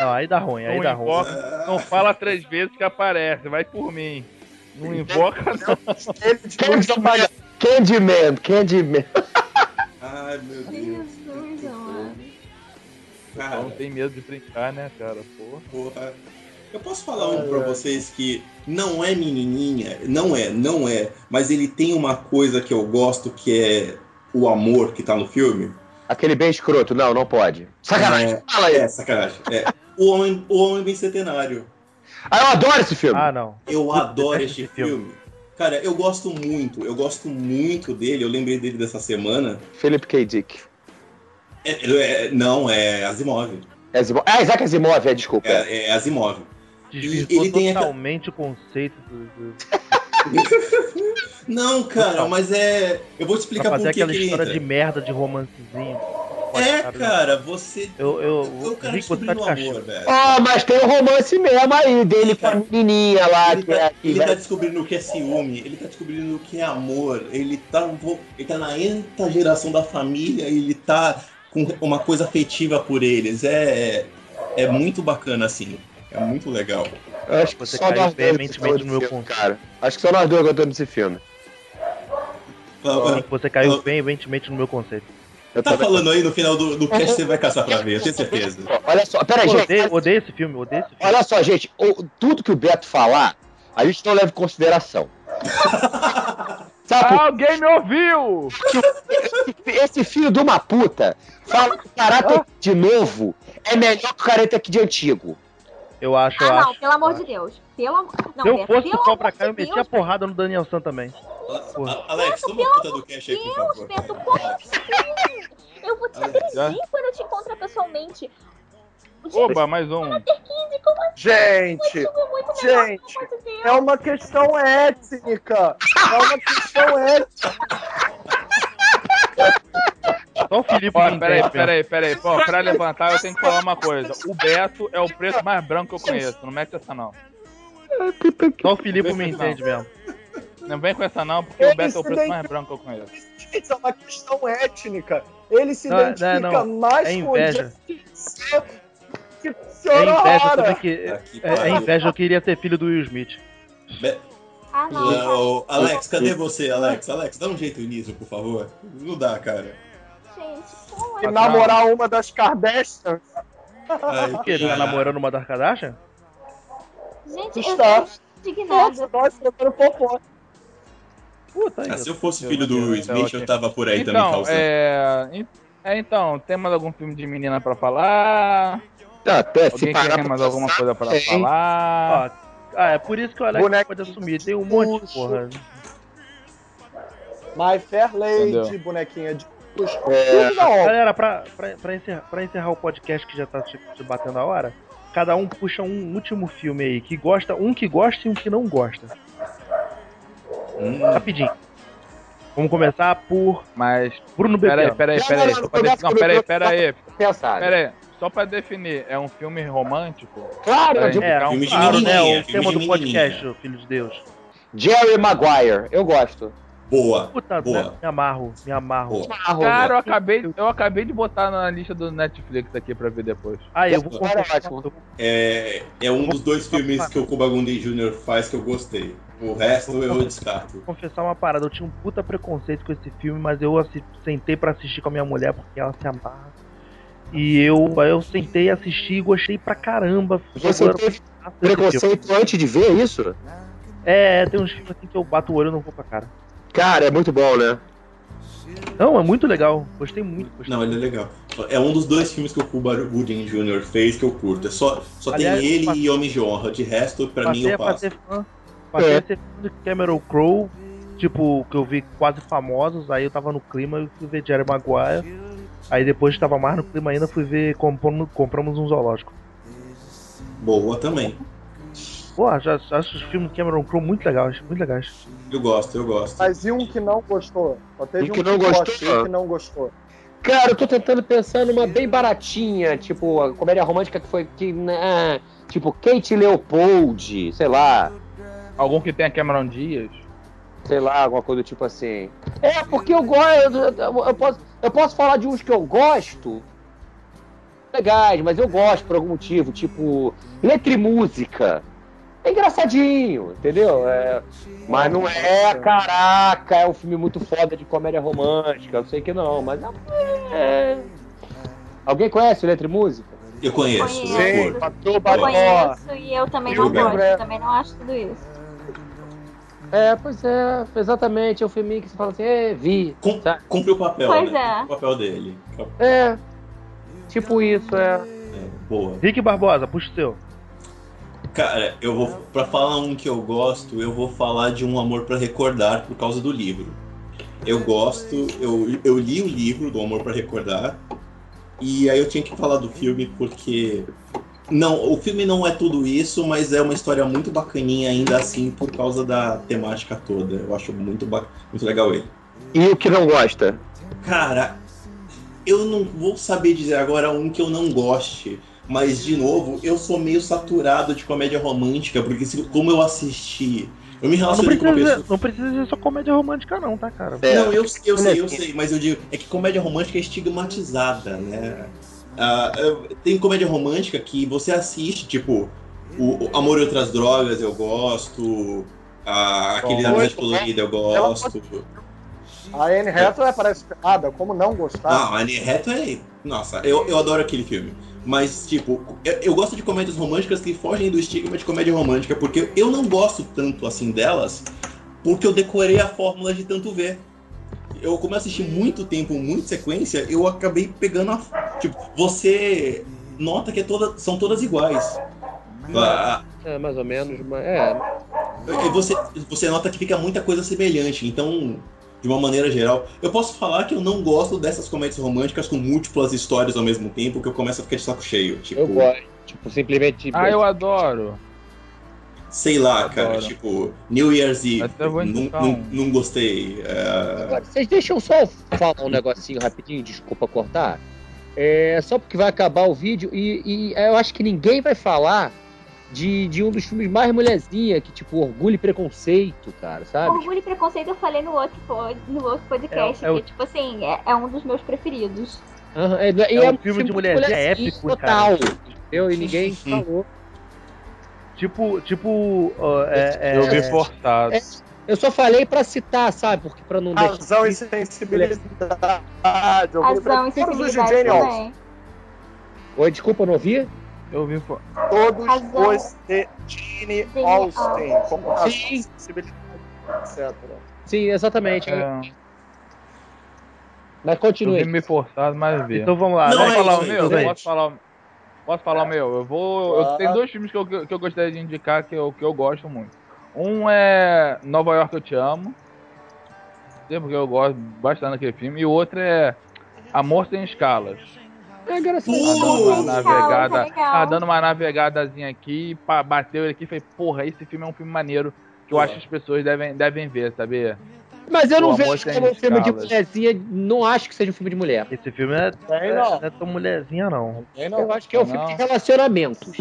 não, aí dá ruim, aí Não, dá ruim. invoca, não fala três vezes que aparece, vai por mim. Não invoca, não. ele de luz Candyman, Candyman, Candyman. Ai, meu Deus. Cara, Não tem medo de brincar, né, cara? Porra. porra. Eu posso falar um pra vocês que não é menininha, não é, não é, mas ele tem uma coisa que eu gosto que é o amor que tá no filme. Aquele bem escroto, não, não pode. Sacanagem, É, fala aí. É, sacanagem. É. O Homem, o Homem Bicentenário. Ah, eu adoro esse filme. Ah, não. Eu adoro este esse filme. filme. Cara, eu gosto muito, eu gosto muito dele, eu lembrei dele dessa semana. Philip K. Dick. É- é- não, é Asimov. É Asimov. Ah, Isaac Asimov, é, desculpa. É, é Asimov. Desvirtuou ele tem essa- totalmente o conceito do, do, Não, cara, mas é. Eu vou te pra explicar fazer por que aquela que história entra. de merda de romancezinho. É, cara, você. Eu, eu, Eu você tá descobrir de o amor, velho. Ah, mas tem o romance mesmo aí dele com a menininha lá, Ele que é tá, que ele vai- tá descobrindo o que é ciúme, ele tá descobrindo o que é amor, ele tá, ele tá na enta geração da família e ele tá com uma coisa afetiva por eles. É, é muito bacana, assim. É muito legal. Eu Acho que Você só caiu nós dois veementemente no meu desse filme, ponto. cara. Acho que só nós dois gostamos desse filme. Sim, Você caiu Eu- veementemente no meu conceito. Eu Tá falando aí no final do, do cast, você vai caçar pra ver, eu tenho certeza. Olha só, pera aí, Pô, gente. odeio, odeio esse filme, odeio esse filme. Olha só, gente. o- tudo que o Beto falar, a gente não leva em consideração. Sabe alguém me ouviu! esse filho de uma puta fala que o Karate de novo é melhor que o Karate aqui de antigo. Eu acho, eu Ah, não, acho. pelo amor de Deus. Pelo amor... Não, Se eu fosse pelo o Cobra Kai, eu de metia Deus, porrada no Daniel San também. A- Alex, toma conta do cast aí, por favor. Beto, como assim? Eu vou te agredir quando eu te encontrar pessoalmente. Oba, mais um. Gente, melhor, gente, pelo amor de Deus. é uma questão étnica. É uma questão étnica. Só o Felipe Ó, me peraí, peraí, peraí. Pô, pra levantar eu tenho que falar uma coisa. O Beto é o preto mais branco que eu conheço. Não mete essa não. Só o Felipe me com entende mesmo. Não vem com essa não, porque o Beto é o preto mais branco que eu conheço. Gente, é uma questão étnica. Ele se Não, é- identifica não, não. mais É com inveja. o Jeff que É inveja também que. Tá Aqui, É, é inveja, eu queria ser filho do Will Smith. Be- Ah, não. Alex, cadê você, Alex? Alex, dá um jeito nisso, por favor. Não dá, cara. E namorar uma das Kardashians. Ai, O quê? Ele tá namorando uma das Kardashian? gente, eu Está. tô. Nossa, trocando fofoca. Puta, Ah, aí. se eu fosse Eu filho do Will Smith, eu eu tava por aí também Então, causando. é... é. Então, tem mais algum filme de menina pra falar? Tá, Até se Alguém parar tem mais alguma coisa pra tem. falar? Ó, ah, é por isso que o Alex Boneco pode assumir. Tem um monte de porra. My Fair Lady, Entendeu? bonequinha de. É. Galera, pra, pra, pra, encerrar, pra encerrar o podcast que já tá te, te batendo a hora, cada um puxa um último filme aí que gosta, um que gosta e um que não gosta. Hum, Rapidinho. Vamos começar por Mas, Bruno peraí, Bebiano. peraí, Não, peraí. não, peraí, peraí. Peraí. Só pra definir, é um filme romântico? Claro, Peraí. de É, Filme de claro, né? O filme tema do podcast, filho de Deus. Jerry Maguire, eu gosto. Boa. Puta, Boa. né? me amarro, me amarro. Boa. Cara, eu acabei, eu acabei de botar na lista do Netflix aqui pra ver depois. Ah, eu vou vou É, é um dos dois filmes que o Cuba Gooding Jr. faz que eu gostei. O resto eu descarto. confessar uma parada. Eu tinha um puta preconceito com esse filme, mas eu sentei pra assistir com a minha mulher porque ela se amarra. E eu, eu sentei, assisti e gostei pra caramba. Você Agora, teve preconceito antes de ver isso? É, tem uns filmes assim que eu bato o olho e não vou pra cara. Cara, é muito bom, né? Não, é muito legal. Gostei muito. Gostei. Não, ele é legal. É um dos dois filmes que o Cuba Gooding Jr. fez que eu curto. É só só Aliás, tem ele pa- e Homem de Honra. De resto, pra mim, passei eu passo. ser fã. Passei É. a ser fã de Cameron Crowe. Tipo, que eu vi quase famosos. Aí eu tava no clima e fui ver Jerry Maguire. Aí depois tava mais no clima ainda, fui ver compramos, compramos um zoológico. Boa também. Pô, já acho os filmes do Cameron Crowe muito legais, muito legais. Eu gosto, eu gosto. Mas e um que não gostou? Só teve E um que não gostou? e um que não gostou. Cara, eu tô tentando pensar numa bem baratinha, tipo, a comédia romântica que foi que. né, tipo, Kate Leopold, sei lá. Algum que tenha Cameron Dias? Sei lá, alguma coisa do tipo assim. É, porque eu gosto. Eu, eu- eu posso, eu posso falar de uns que eu gosto. Legais, mas eu gosto por algum motivo. Tipo, letra e música. É engraçadinho, entendeu? É, mas não é, caraca, é um filme muito foda de comédia romântica. Eu sei que não, mas não é. Alguém conhece letra e música? Eu conheço. Conheço. Sim, Patrô Eu conheço e eu também não Eu lembro, gosto, é. também não acho tudo isso. É, pois é, exatamente. É um filme que você fala assim, é, vi. Com- sabe? Cumpre o papel, Pois né? é. Cumpre o papel dele. É. Tipo isso, é. É, boa. Rick Barbosa, puxa o seu. Cara, eu vou. Pra falar um que eu gosto, eu vou falar de um amor pra recordar por causa do livro. Eu gosto, eu, eu li o livro do Amor pra Recordar, e aí eu tinha que falar do filme porque. Não, o filme não é tudo isso, mas é uma história muito bacaninha ainda assim por causa da temática toda. Eu acho muito, muito legal ele. E o que não gosta? Cara, eu não vou saber dizer agora um que eu não goste. Mas, de novo, eu sou meio saturado de comédia romântica, porque se- como eu assisti. Eu me Não relacionei com uma pessoa. não precisa ser só comédia romântica, não, tá, cara? É. Não, eu, eu sei, eu Olha sei, mas eu digo, é que comédia romântica é estigmatizada, né? Eu- tem comédia romântica que você assiste, tipo, o, o Amor e Outras Drogas eu gosto, ah, aquele Bom, Amizade muito Colorida eu gosto. A Anne Hathaway parece piada, como não gostar? Ah, Anne Hathaway, nossa, eu, eu adoro aquele filme. Mas, tipo, eu, eu gosto de comédias românticas que fogem do estigma de comédia romântica, porque eu não gosto tanto assim delas, porque eu decorei a fórmula de tanto ver. Eu, como eu assisti muito tempo, muita sequência, eu acabei pegando a. Tipo, você nota que é toda, são todas iguais. Ah, É, mais ou menos, mas é. e você, você nota que fica muita coisa semelhante. Então, de uma maneira geral, eu posso falar que eu não gosto dessas comédias românticas com múltiplas histórias ao mesmo tempo, que eu começo a ficar de saco cheio. Tipo, Eu gosto. Tipo, simplesmente. Ah, eu adoro. sei lá, cara, Adoro. tipo, New Year's Eve, não, um. não gostei. é, Agora, vocês deixam só falar um negocinho rapidinho, desculpa cortar. É só porque vai acabar o vídeo e, e eu acho que ninguém vai falar de, de um dos filmes mais mulherzinha, que tipo, Orgulho e Preconceito, cara, sabe? Orgulho e Preconceito eu falei no outro, no outro podcast, É, é o- que, tipo assim, é, é um dos meus preferidos. Aham, é, É um filme de mulherzinha épico, total, entendeu? E ninguém falou. Tipo, tipo. é, é, eu vi forçado. é. Eu só falei pra citar, sabe? Porque pra não deixar. Razão e sensibilidade. Razão e Todos os de sensibilidade. Oi, desculpa, eu não ouvi? Eu vi for... Todos Razão. os de Austen. Austen. Como razão, Sim. sensibilidade, etc. Sim, exatamente. é, Mas eu continue. vi meio forçado, mas vi. Então vamos lá, Não, né? é Posso falar o isso meu? gente. Posso falar, posso falar o meu? Eu vou. Eu tenho dois filmes que eu, que eu gostaria de indicar que eu, que eu gosto muito. Um é Nova York Eu Te Amo. Porque eu gosto bastante daquele filme. E o outro é Amor Sem Escalas. É engraçado. Uh! Tá dando uma navegada. é legal. Tá dando uma navegadazinha aqui, pá, bateu ele aqui e falei, porra, esse filme é um filme maneiro que eu acho que as pessoas devem, devem ver, sabe? Mas eu não O Amor vejo como um filme de mulherzinha, não acho que seja um filme de mulher. Esse filme é, Tem não. não é tão mulherzinha, não. Tem não. Eu acho que é um Não. filme de relacionamentos.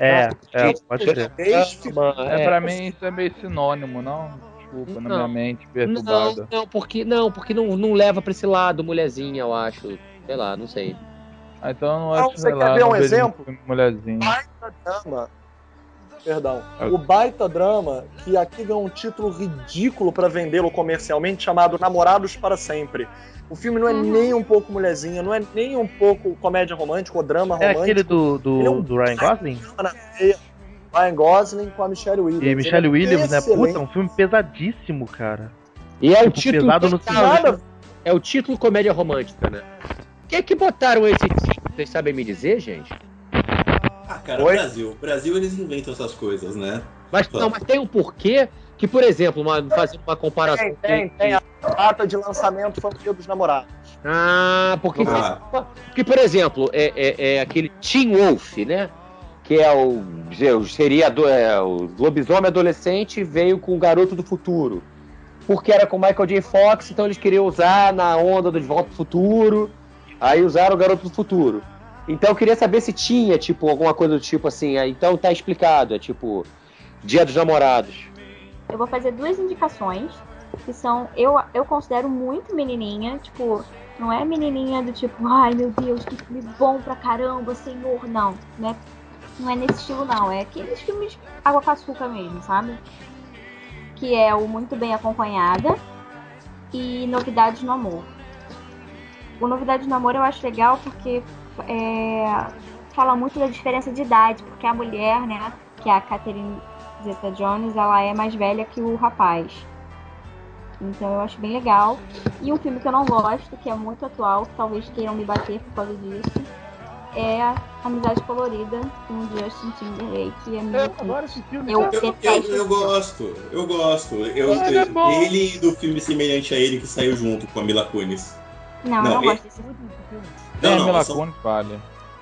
É, é, pode ser. É, pra mim isso é meio sinônimo, não? Desculpa, na minha Não. mente Não, perturbada. não, porque não, porque não, não leva pra esse lado mulherzinha, eu acho. Sei lá, não sei. Ah, então eu não acho você sei quer lá, ver um exemplo? Mulherzinha. baita drama. Perdão. É. O baita drama, que aqui ganhou um título ridículo pra vendê-lo comercialmente, chamado Namorados para Sempre. O filme não é Uhum. nem um pouco mulherzinha, não é nem um pouco comédia romântica ou drama É romântico. aquele do, do, é um do Ryan Gosling? Ryan Gosling com a Michelle Williams. E Michelle é Williams, né? Puta, um filme pesadíssimo, cara. E é o Tipo, título pesado no Nada, é o título comédia romântica, né? Que que botaram esse título? Vocês sabem me dizer, gente? Ah, cara, Oi? Brasil. Brasil eles inventam essas coisas, né? Mas não, mas tem um porquê que, por exemplo, uma, fazendo uma comparação. tem, tem, tem. A data de lançamento foi o Dia dos Namorados. Ah, porque, Ah. porque por exemplo, é, é, é aquele Teen Wolf, né? Que é o, seria do- é, o lobisomem adolescente veio com o garoto do futuro. Porque era com Michael J. Fox, então eles queriam usar na onda do De Volta pro Futuro. Aí usaram o garoto do futuro. Então eu queria saber se tinha, tipo, alguma coisa do tipo assim. aí, Então tá explicado, é tipo, Dia dos Namorados. Eu vou fazer duas indicações. que são. Eu, eu considero muito menininha, tipo. Não é menininha do tipo, ai meu Deus, que filme bom pra caramba, senhor. Não, não é, não é nesse estilo, não. É aqueles filmes água com açúcar mesmo, sabe? Que é o Muito Bem Acompanhada e Novidades no Amor. O Novidades no Amor eu acho legal porque é, fala muito da diferença de idade, porque a mulher, né, que é a Catherine Zeta Jones, ela é mais velha que o rapaz. Então eu acho bem legal. E um filme que eu não gosto, que é muito atual, que talvez queiram me bater por causa disso, é Amizade Colorida com Justin Timberlake. É Eu adoro esse filme. Eu. Eu, eu, eu gosto, eu gosto. Eu, Ele é ele do filme semelhante a ele que saiu junto com a Mila Kunis. Não, eu Não, não e- gosto desse filme. Não, é, não, Mila são- Kunis vale.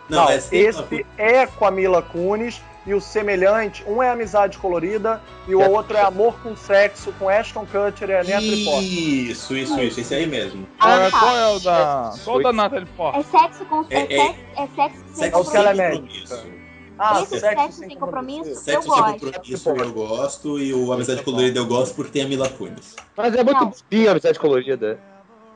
não, Não, é Mila esse Kunis. é com a Mila Kunis e o semelhante, um é Amizade Colorida e o É. outro é Amor com Sexo com Ashton Kutcher e a Natalie Portman. Isso, isso, isso, esse aí mesmo. Ah, É, tá. qual é o da. Qual o da Natalie É Portman? sexo com. É, É- é- sexo, é sexo sem Sexo o que ela é compromisso. compromisso. Ah, Esse Sexo, Sexo Sem Compromisso. Compromisso, Sexo eu sem gosto. compromisso eu gosto e o Amizade Colorida eu gosto porque tem a Mila Kunis. Mas é muito Não. a amizade colorida.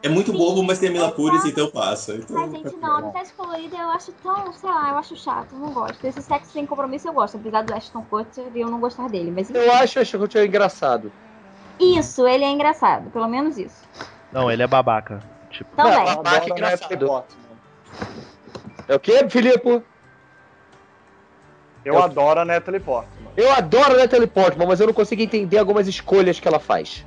É muito bobo, mas tem a Mila Kunis, então passa. Então, Mas, gente, não, amizade colorida eu acho tão, sei lá, eu acho chato, eu não gosto. Esse sexo sem compromisso eu gosto, apesar do Ashton Kutcher e eu não gostar dele. Mas enfim. Eu acho acho que é engraçado. isso, ele é engraçado, pelo menos isso. Não, ele é babaca. Tipo, Também. Não, Eu Ah, que adoro a engraçado. É o quê, Filipe? Eu Eu- adoro a Natalie Portman. Eu adoro a Natalie Portman, mas eu não consigo entender algumas escolhas que ela faz.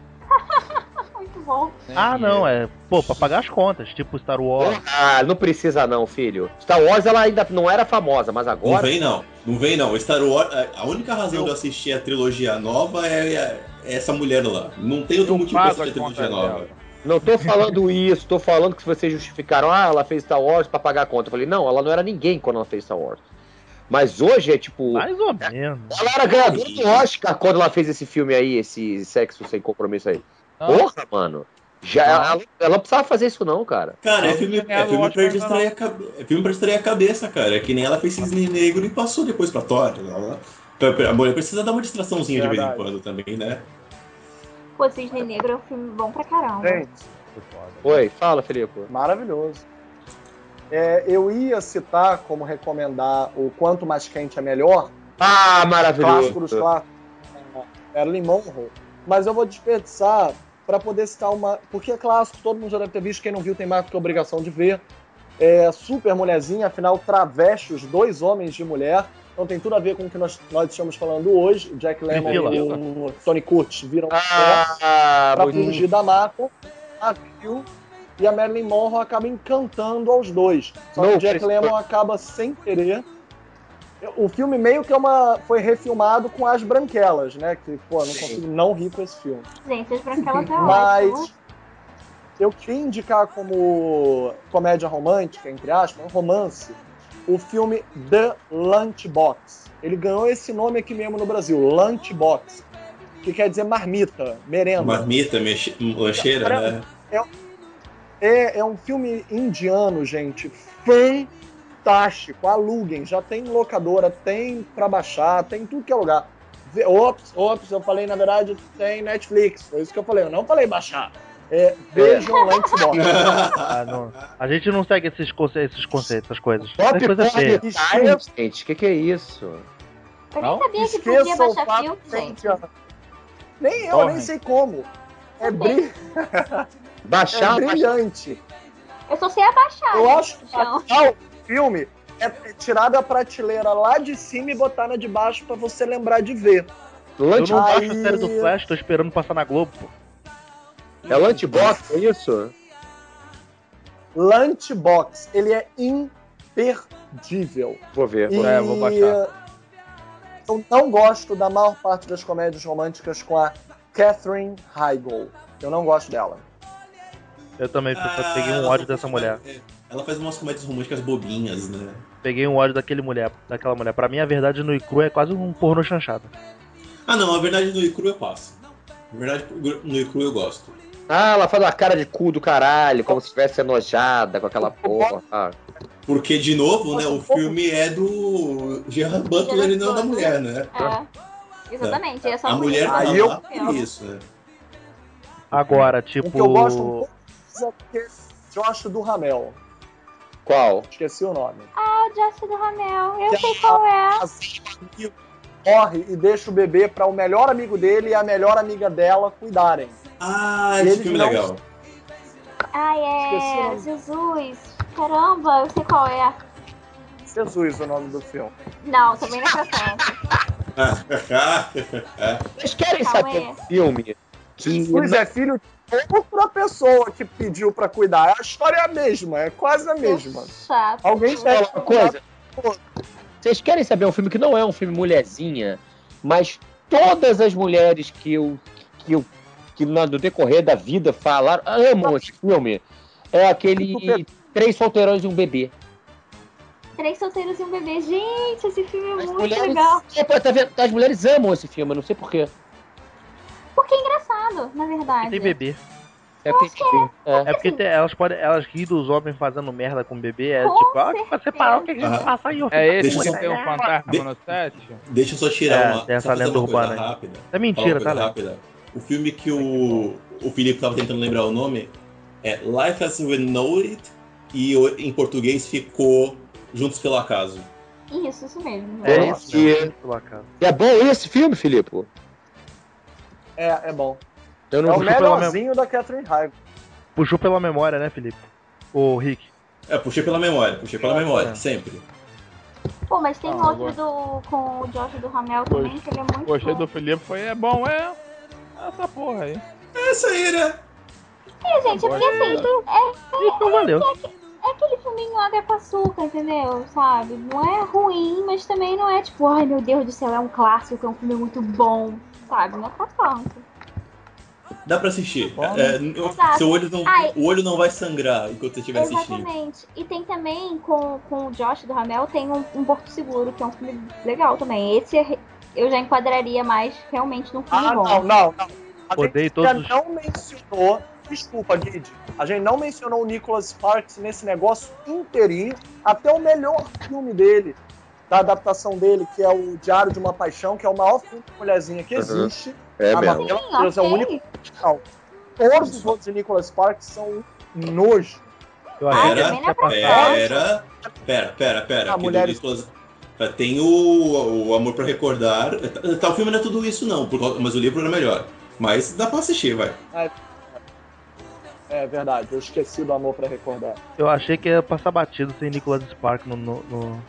Bom. ah, não, é, pô, pra pagar as contas, tipo Star Wars. Ah, não precisa não, filho. Star Wars ela ainda não era famosa, mas Não agora. vem não, não vem não. Star Wars, a- única razão de eu assistir a trilogia nova é, é essa mulher lá. Não tem outro Eu motivo pra assistir a trilogia nova. dela. Não tô falando isso, tô falando que se vocês justificaram, ah, ela fez Star Wars pra pagar a conta. Eu falei, não, ela não era ninguém quando ela fez Star Wars. Mas hoje é tipo. Mais ou menos. Ela era ganhadora do Oscar quando ela fez esse filme aí, esse sexo sem compromisso aí. Não. Porra, mano. Já, ela, ela não precisava fazer isso, não, cara. Cara, é Ela filme, é filme pra distrair a cabe- é filme pra distrair a cabeça, cara. É que nem ela fez Cisne Negro e passou depois pra Thor. Ela- A mulher precisa dar uma distraçãozinha de vez em quando também, né? Pô, Cisne Negro é um filme bom pra caramba. Gente, Oi, fala, Felipe. maravilhoso. É, eu ia citar como recomendar o Quanto Mais Quente é Melhor, Ah, clássico dos maravilhoso. clássicos, é, Marilyn Monroe, mas eu vou desperdiçar para poder citar uma. Porque é clássico, todo mundo já deve ter visto, quem não viu tem mais do que obrigação de ver. É super mulherzinha, afinal, traveste os dois homens de mulher. Então tem tudo a ver com o que nós, nós estamos falando hoje. O Jack Lemmon e o Tony Curtis viram Ah, para fugir da mata, a viu, e a Marilyn Monroe acaba encantando aos dois. Só que o Jack. Lemmon acaba sem querer. O filme meio que é uma foi refilmado com as branquelas, né? Que, pô, não consigo não rir com esse filme. Gente, as branquelas é Mas ótimo. eu queria indicar como comédia romântica, entre aspas, um romance, o filme The Lunchbox. Ele ganhou esse nome aqui mesmo no Brasil, Lunchbox, que quer dizer marmita, merenda. Marmita, mexe- lancheira, né? É, é um filme indiano, gente, fantástico. Aluguem, já tem locadora, tem pra baixar, tem tudo que é lugar. Ops, ops, eu falei, na verdade, tem Netflix. Foi isso que eu falei, eu não falei baixar. É, vejam Lunchbox. Ah, não. A gente não segue esses, conce esses conceitos, essas coisas. Top É coisa feia. Gente. Que que é isso? Eu nem Não? sabia que podia Esqueçam o baixar filme, que gente. que- Nem eu, nem Torrent. sei como. É, bri- Baixar, é brilhante. Eu só sei abaixar. Eu gente, acho que então. Filme é tirar da prateleira lá de cima e botar na de baixo pra você lembrar de ver. Eu Lunch, não Aí- baixo a série do Flash, tô esperando passar na Globo, pô. é lunchbox, é isso? Lunchbox, ele é imperdível. Vou ver. E É, vou baixar. eu não gosto da maior parte das comédias românticas com a Catherine Heigl. Eu não gosto dela. Eu também Ah, peguei um ódio dessa mulher. é, Ela faz umas comédias românticas bobinhas, né? Peguei um ódio daquele mulher, daquela mulher. Pra mim, a verdade no Icru é quase um porno chanchado. Ah, não, a verdade no Icru eu passo. Na verdade, no Icru eu gosto. Ah, ela faz uma cara de cu do caralho, como se estivesse enojada com aquela porra. Ah, Porque, de novo, né, o filme é do Gerard Butler e não da mulher, né? É. Exatamente, é só A mulher tá Aí eu- isso, né? Agora, Um que tipo. eu gosto é porque Josh do Ramel. Qual? Esqueci o nome. Ah, o Josh do Ramel. Eu sei qual é. morre e deixa o bebê para o melhor amigo dele e a melhor amiga dela cuidarem. Ah, esse filme é não- legal. O é. Jesus. Caramba, eu sei qual é. Jesus, o nome do filme. Não, também não é pra tanto. Vocês querem Calma saber um filme que Jesus é filho de outra pessoa que pediu para cuidar. A história é a mesma, é quase a mesma. Chato. Alguém pede uma coisa. Vocês querem saber um filme que não é um filme mulherzinha, mas todas as mulheres que eu que eu que no decorrer da vida falaram amam esse filme. É aquele Três Solteirões e um Bebê. Três solteiros e um bebê. Gente, esse filme é As muito mulheres, legal. É, pô, tá vendo? As mulheres amam esse filme, não sei porquê. Porque é engraçado, na verdade. Tem bebê. É porque, é. É porque tem- elas podem. Elas riem dos homens fazendo merda com bebê. É Com tipo, ah, que você parar o que a gente Ah. passa aí. É esse Deixa que eu tem um fantasma De- no set? Deixa eu só tirar É, uma, tem essa lenda uma coisa urbana rápida. É mentira, tá, rápida. O filme que o, o Felipe tava tentando lembrar o nome é Life as We Know It e o- em português ficou Juntos pelo Acaso. Isso, isso mesmo. É Eu isso, não mesmo. sei. Pelo acaso. é bom esse filme, Filipe? É, é bom. Eu É não o puxou pela melhorzinho da Catherine Heigl. Puxou pela memória, né, Felipe? Ô, Rick. É, puxei pela memória, puxei pela memória, É. sempre. Pô, mas tem Não, outro do, com o Josh do Ramel também, que ele é muito Gostei bom. do Felipe, foi é bom, é. Essa porra aí. É isso aí, né? É, gente, é porque assim, é, Então valeu. é aquele filminho água com açúcar, entendeu? Sabe? Não é ruim, mas também não é tipo, ai meu Deus do céu, é um clássico, é um filme muito bom, sabe? Não é pra tanto. Dá pra assistir. Bom, É, Exato. seu olho não, Ai. o olho não vai sangrar enquanto você estiver assistindo. Exatamente. E tem também, com, com o Josh do Ramel, tem um, um Porto Seguro, que é um filme legal também. Esse é eu já enquadraria mais realmente num filme Ah, bom. não, não, não. A Odeio gente ainda não mencionou. Desculpa, Guide. A gente não mencionou o Nicholas Sparks nesse negócio inteirinho. Até o melhor filme dele, da adaptação dele, que é o Diário de uma Paixão, que é o maior filme de mulherzinha que Uhum. existe. É Ah, mesmo. Deus, é o único original. Todos os outros de Nicholas Sparks são um nojo. Ah, Pera, não é tanto. Pera, pera, pera, pera. Ah, mulheres- Nicolas- é, Tem o, o Amor pra Recordar. Tá, o filme não é tudo isso, não, mas o livro era melhor. Mas dá pra assistir, vai. É verdade, eu esqueci do amor pra recordar. Eu achei que ia passar batido sem Nicholas Spark no, no, no,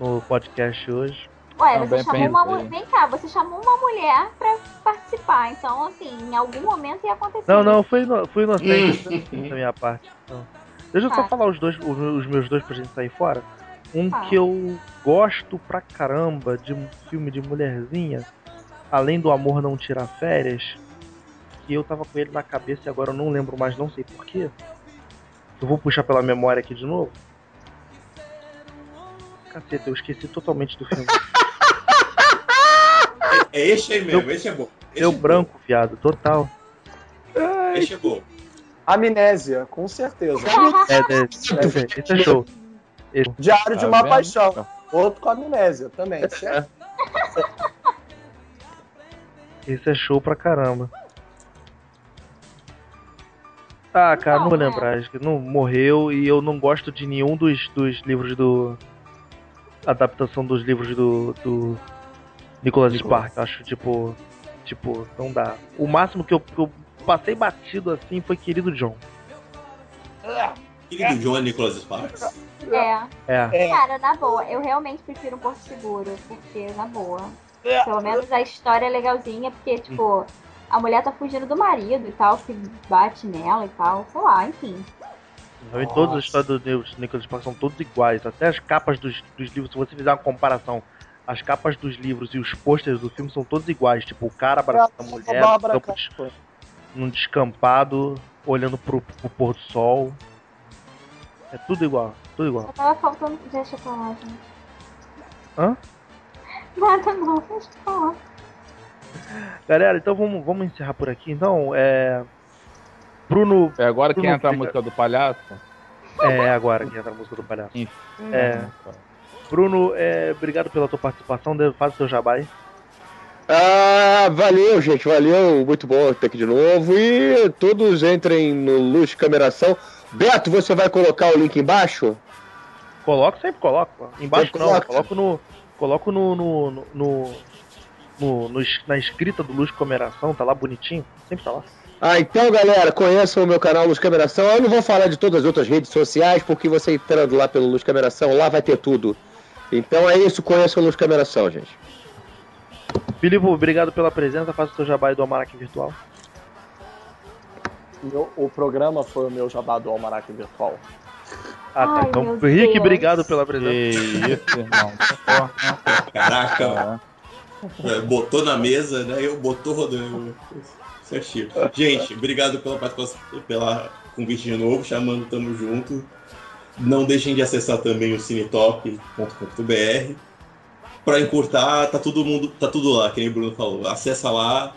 no podcast hoje. Ué, Também você chamou uma mulher. Vem cá, você chamou uma mulher pra participar. Então, assim, em algum momento ia acontecer. Não, não, fui, ino- fui inocente da minha parte. Não. Deixa eu só Tá. falar os, dois, os, os meus dois pra gente sair fora. Um Tá. que eu gosto pra caramba de um filme de mulherzinha, além do Amor Não Tira Férias, que eu tava com ele na cabeça e agora eu não lembro mais, não sei porquê. Eu vou puxar pela memória aqui de novo. Caceta, eu esqueci totalmente do filme. É esse aí mesmo, esse é bom. Esse Deu é bom, branco, viado, total. Esse é bom. Amnésia, com certeza. É, é, esse, é- esse é show. Diário de Tá uma vendo? Paixão. Outro com amnésia também, certo? Esse é show pra caramba. Ah, cara, não vou Não, é. lembrar. Não morreu e eu não gosto de nenhum dos, dos livros do. Adaptação dos livros do. do Nicholas Spark. Acho tipo. Tipo, não dá. O máximo que eu, que eu passei batido assim foi Querido John. Querido John Nicholas Sparks. É. É. É. Cara, na boa, eu realmente prefiro um Porto Seguro, porque, na boa, É. pelo menos a história é legalzinha, porque, tipo, a mulher tá fugindo do marido e tal, que bate nela e tal, sei lá, enfim. Em todas as histórias do Nicholas Spark são todas iguais. Até as capas dos, dos livros, se você fizer uma comparação, as capas dos livros e os pôsteres do filme são todos iguais. Tipo, o cara abraçando a mulher no, Bárbara campo num descampado, olhando pro, pro pôr do sol. É tudo igual, tudo igual. Eu tava faltando. Deixa eu falar, gente. Hã? Nada não, deixa eu falar. Galera, então vamos, vamos encerrar por aqui. Então, é. Bruno. É agora que Bruno entra a música do palhaço? É agora que entra a música do palhaço. É. Bruno, é, obrigado pela tua participação. Faz o seu jabá aí. Ah, valeu, gente, valeu. Muito bom ter aqui de novo. E todos entrem no Luz Cameração. Beto, você vai colocar o link embaixo? Coloco, sempre coloco. Embaixo Sempre não, coloca. coloco no. Coloco no. no, no, no- no- na escrita do Luz Comeração, tá lá bonitinho. Sempre tá lá. Ah, então, galera, conheçam o meu canal Luz Cameração. Eu não vou falar de todas as outras redes sociais, porque você entrando lá pelo Luz Cameração, lá vai ter tudo. Então é isso, conheçam o Luz Cameração, gente. Filipe, obrigado pela presença. Faça o seu jabá aí do Almanac Virtual. Meu- o programa foi o meu jabá do Almanac Virtual. Ah, tá. Ai, Então, meu Rick, Deus. obrigado pela presença. Que isso, irmão. Caraca, é, botou na mesa, né? Eu botou rodando. Certinho. Gente, obrigado pela participação, pela convite de novo, chamando Tamo Junto. Não deixem de acessar também o cinetop.com.br. Pra encurtar, tá todo mundo, tá tudo lá, que nem o Bruno falou. Acessa lá,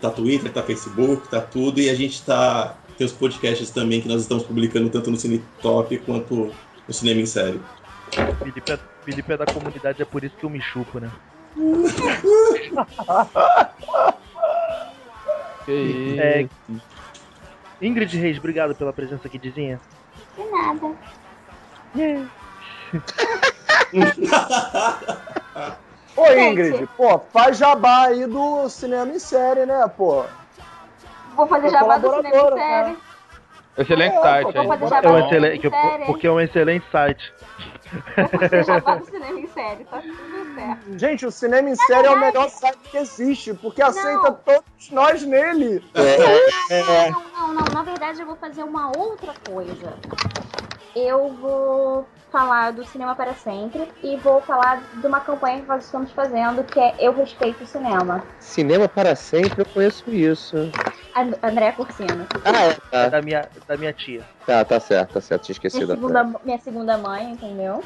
tá Twitter, tá Facebook, tá tudo, e a gente tá. Tem os podcasts também que nós estamos publicando tanto no Cinetop quanto no Cinema em Série. Felipe é, Felipe é da comunidade, é por isso que eu me chupo, né? Que isso. É, Ingrid Reis, obrigado pela presença aqui, Dizinha. De nada. Ô, Gente. Ingrid, pô, faz jabá aí do cinema em série, né, pô? Vou fazer jabá do cinema em série. Excelente É, site, pô, Vou hein? fazer É um excelente, série. porque é um excelente site. Vou fazer jabá do cinema em série. Tá certo. Gente, o cinema em série é o melhor site que existe, porque aceita todos nós nele. É, Não, não, não. Na verdade, eu vou fazer uma outra coisa. Eu vou falar do Cinema para Sempre e vou falar de uma campanha que nós estamos fazendo, que é Eu Respeito o Cinema. Cinema para sempre, eu conheço isso. And André Cursino. Ah, é, É tá, da minha, da minha tia. tá, tá certo, tá certo, tinha Minha esquecido. segunda, minha segunda mãe, entendeu?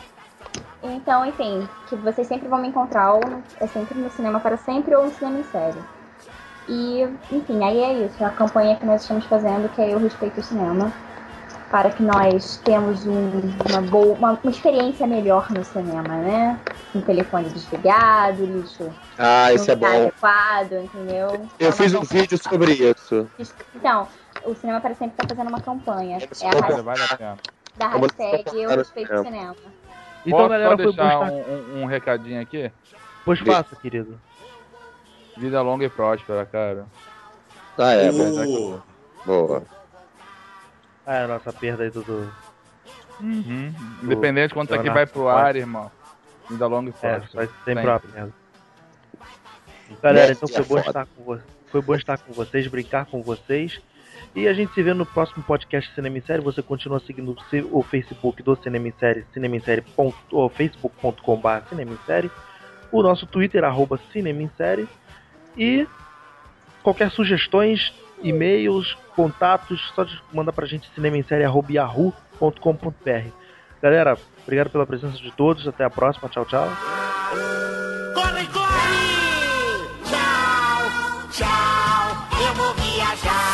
Então, enfim, que vocês sempre vão me encontrar ou é sempre no Cinema para Sempre ou no Cinema em Série. E, enfim, aí é isso. É a campanha que nós estamos fazendo, que é Eu Respeito o Cinema. Para que nós tenhamos um- uma, boa, uma, uma experiência melhor no cinema, né? Um telefone desligado, lixo Ah, isso é bom. adequado, entendeu? É Eu uma fiz um vídeo sobre isso. Então, o Cinema para Sempre está fazendo uma campanha. É a hashtag, Vale a pena. da hashtag Eu Respeito o Cinema. Então, Posso galera, só deixar um, um- um recadinho aqui? Pois faça, querido. Vida longa e próspera, cara. Ah, é. O- Boa. Ah, é a nossa perda aí do. do- Uhum. Independente de quando isso aqui Leonardo vai pro ar, irmão. Vida longa e É, próspera. vai sempre uma merda. Galera, então foi bom estar com vocês. Foi bom estar com vocês, brincar com vocês. E a gente se vê no próximo podcast Cinema em Série. Você continua seguindo o Facebook do Cinema em Série, cinema em série ou facebook.com.br Cinema em Série. O nosso Twitter, arroba Cinema em Série. E qualquer sugestões, e-mails, contatos, só manda pra gente cinema em série arroba yahoo.com.br. Galera, obrigado pela presença de todos. Até a próxima. Tchau, tchau. Corre, corre! Tchau, tchau. Eu vou viajar.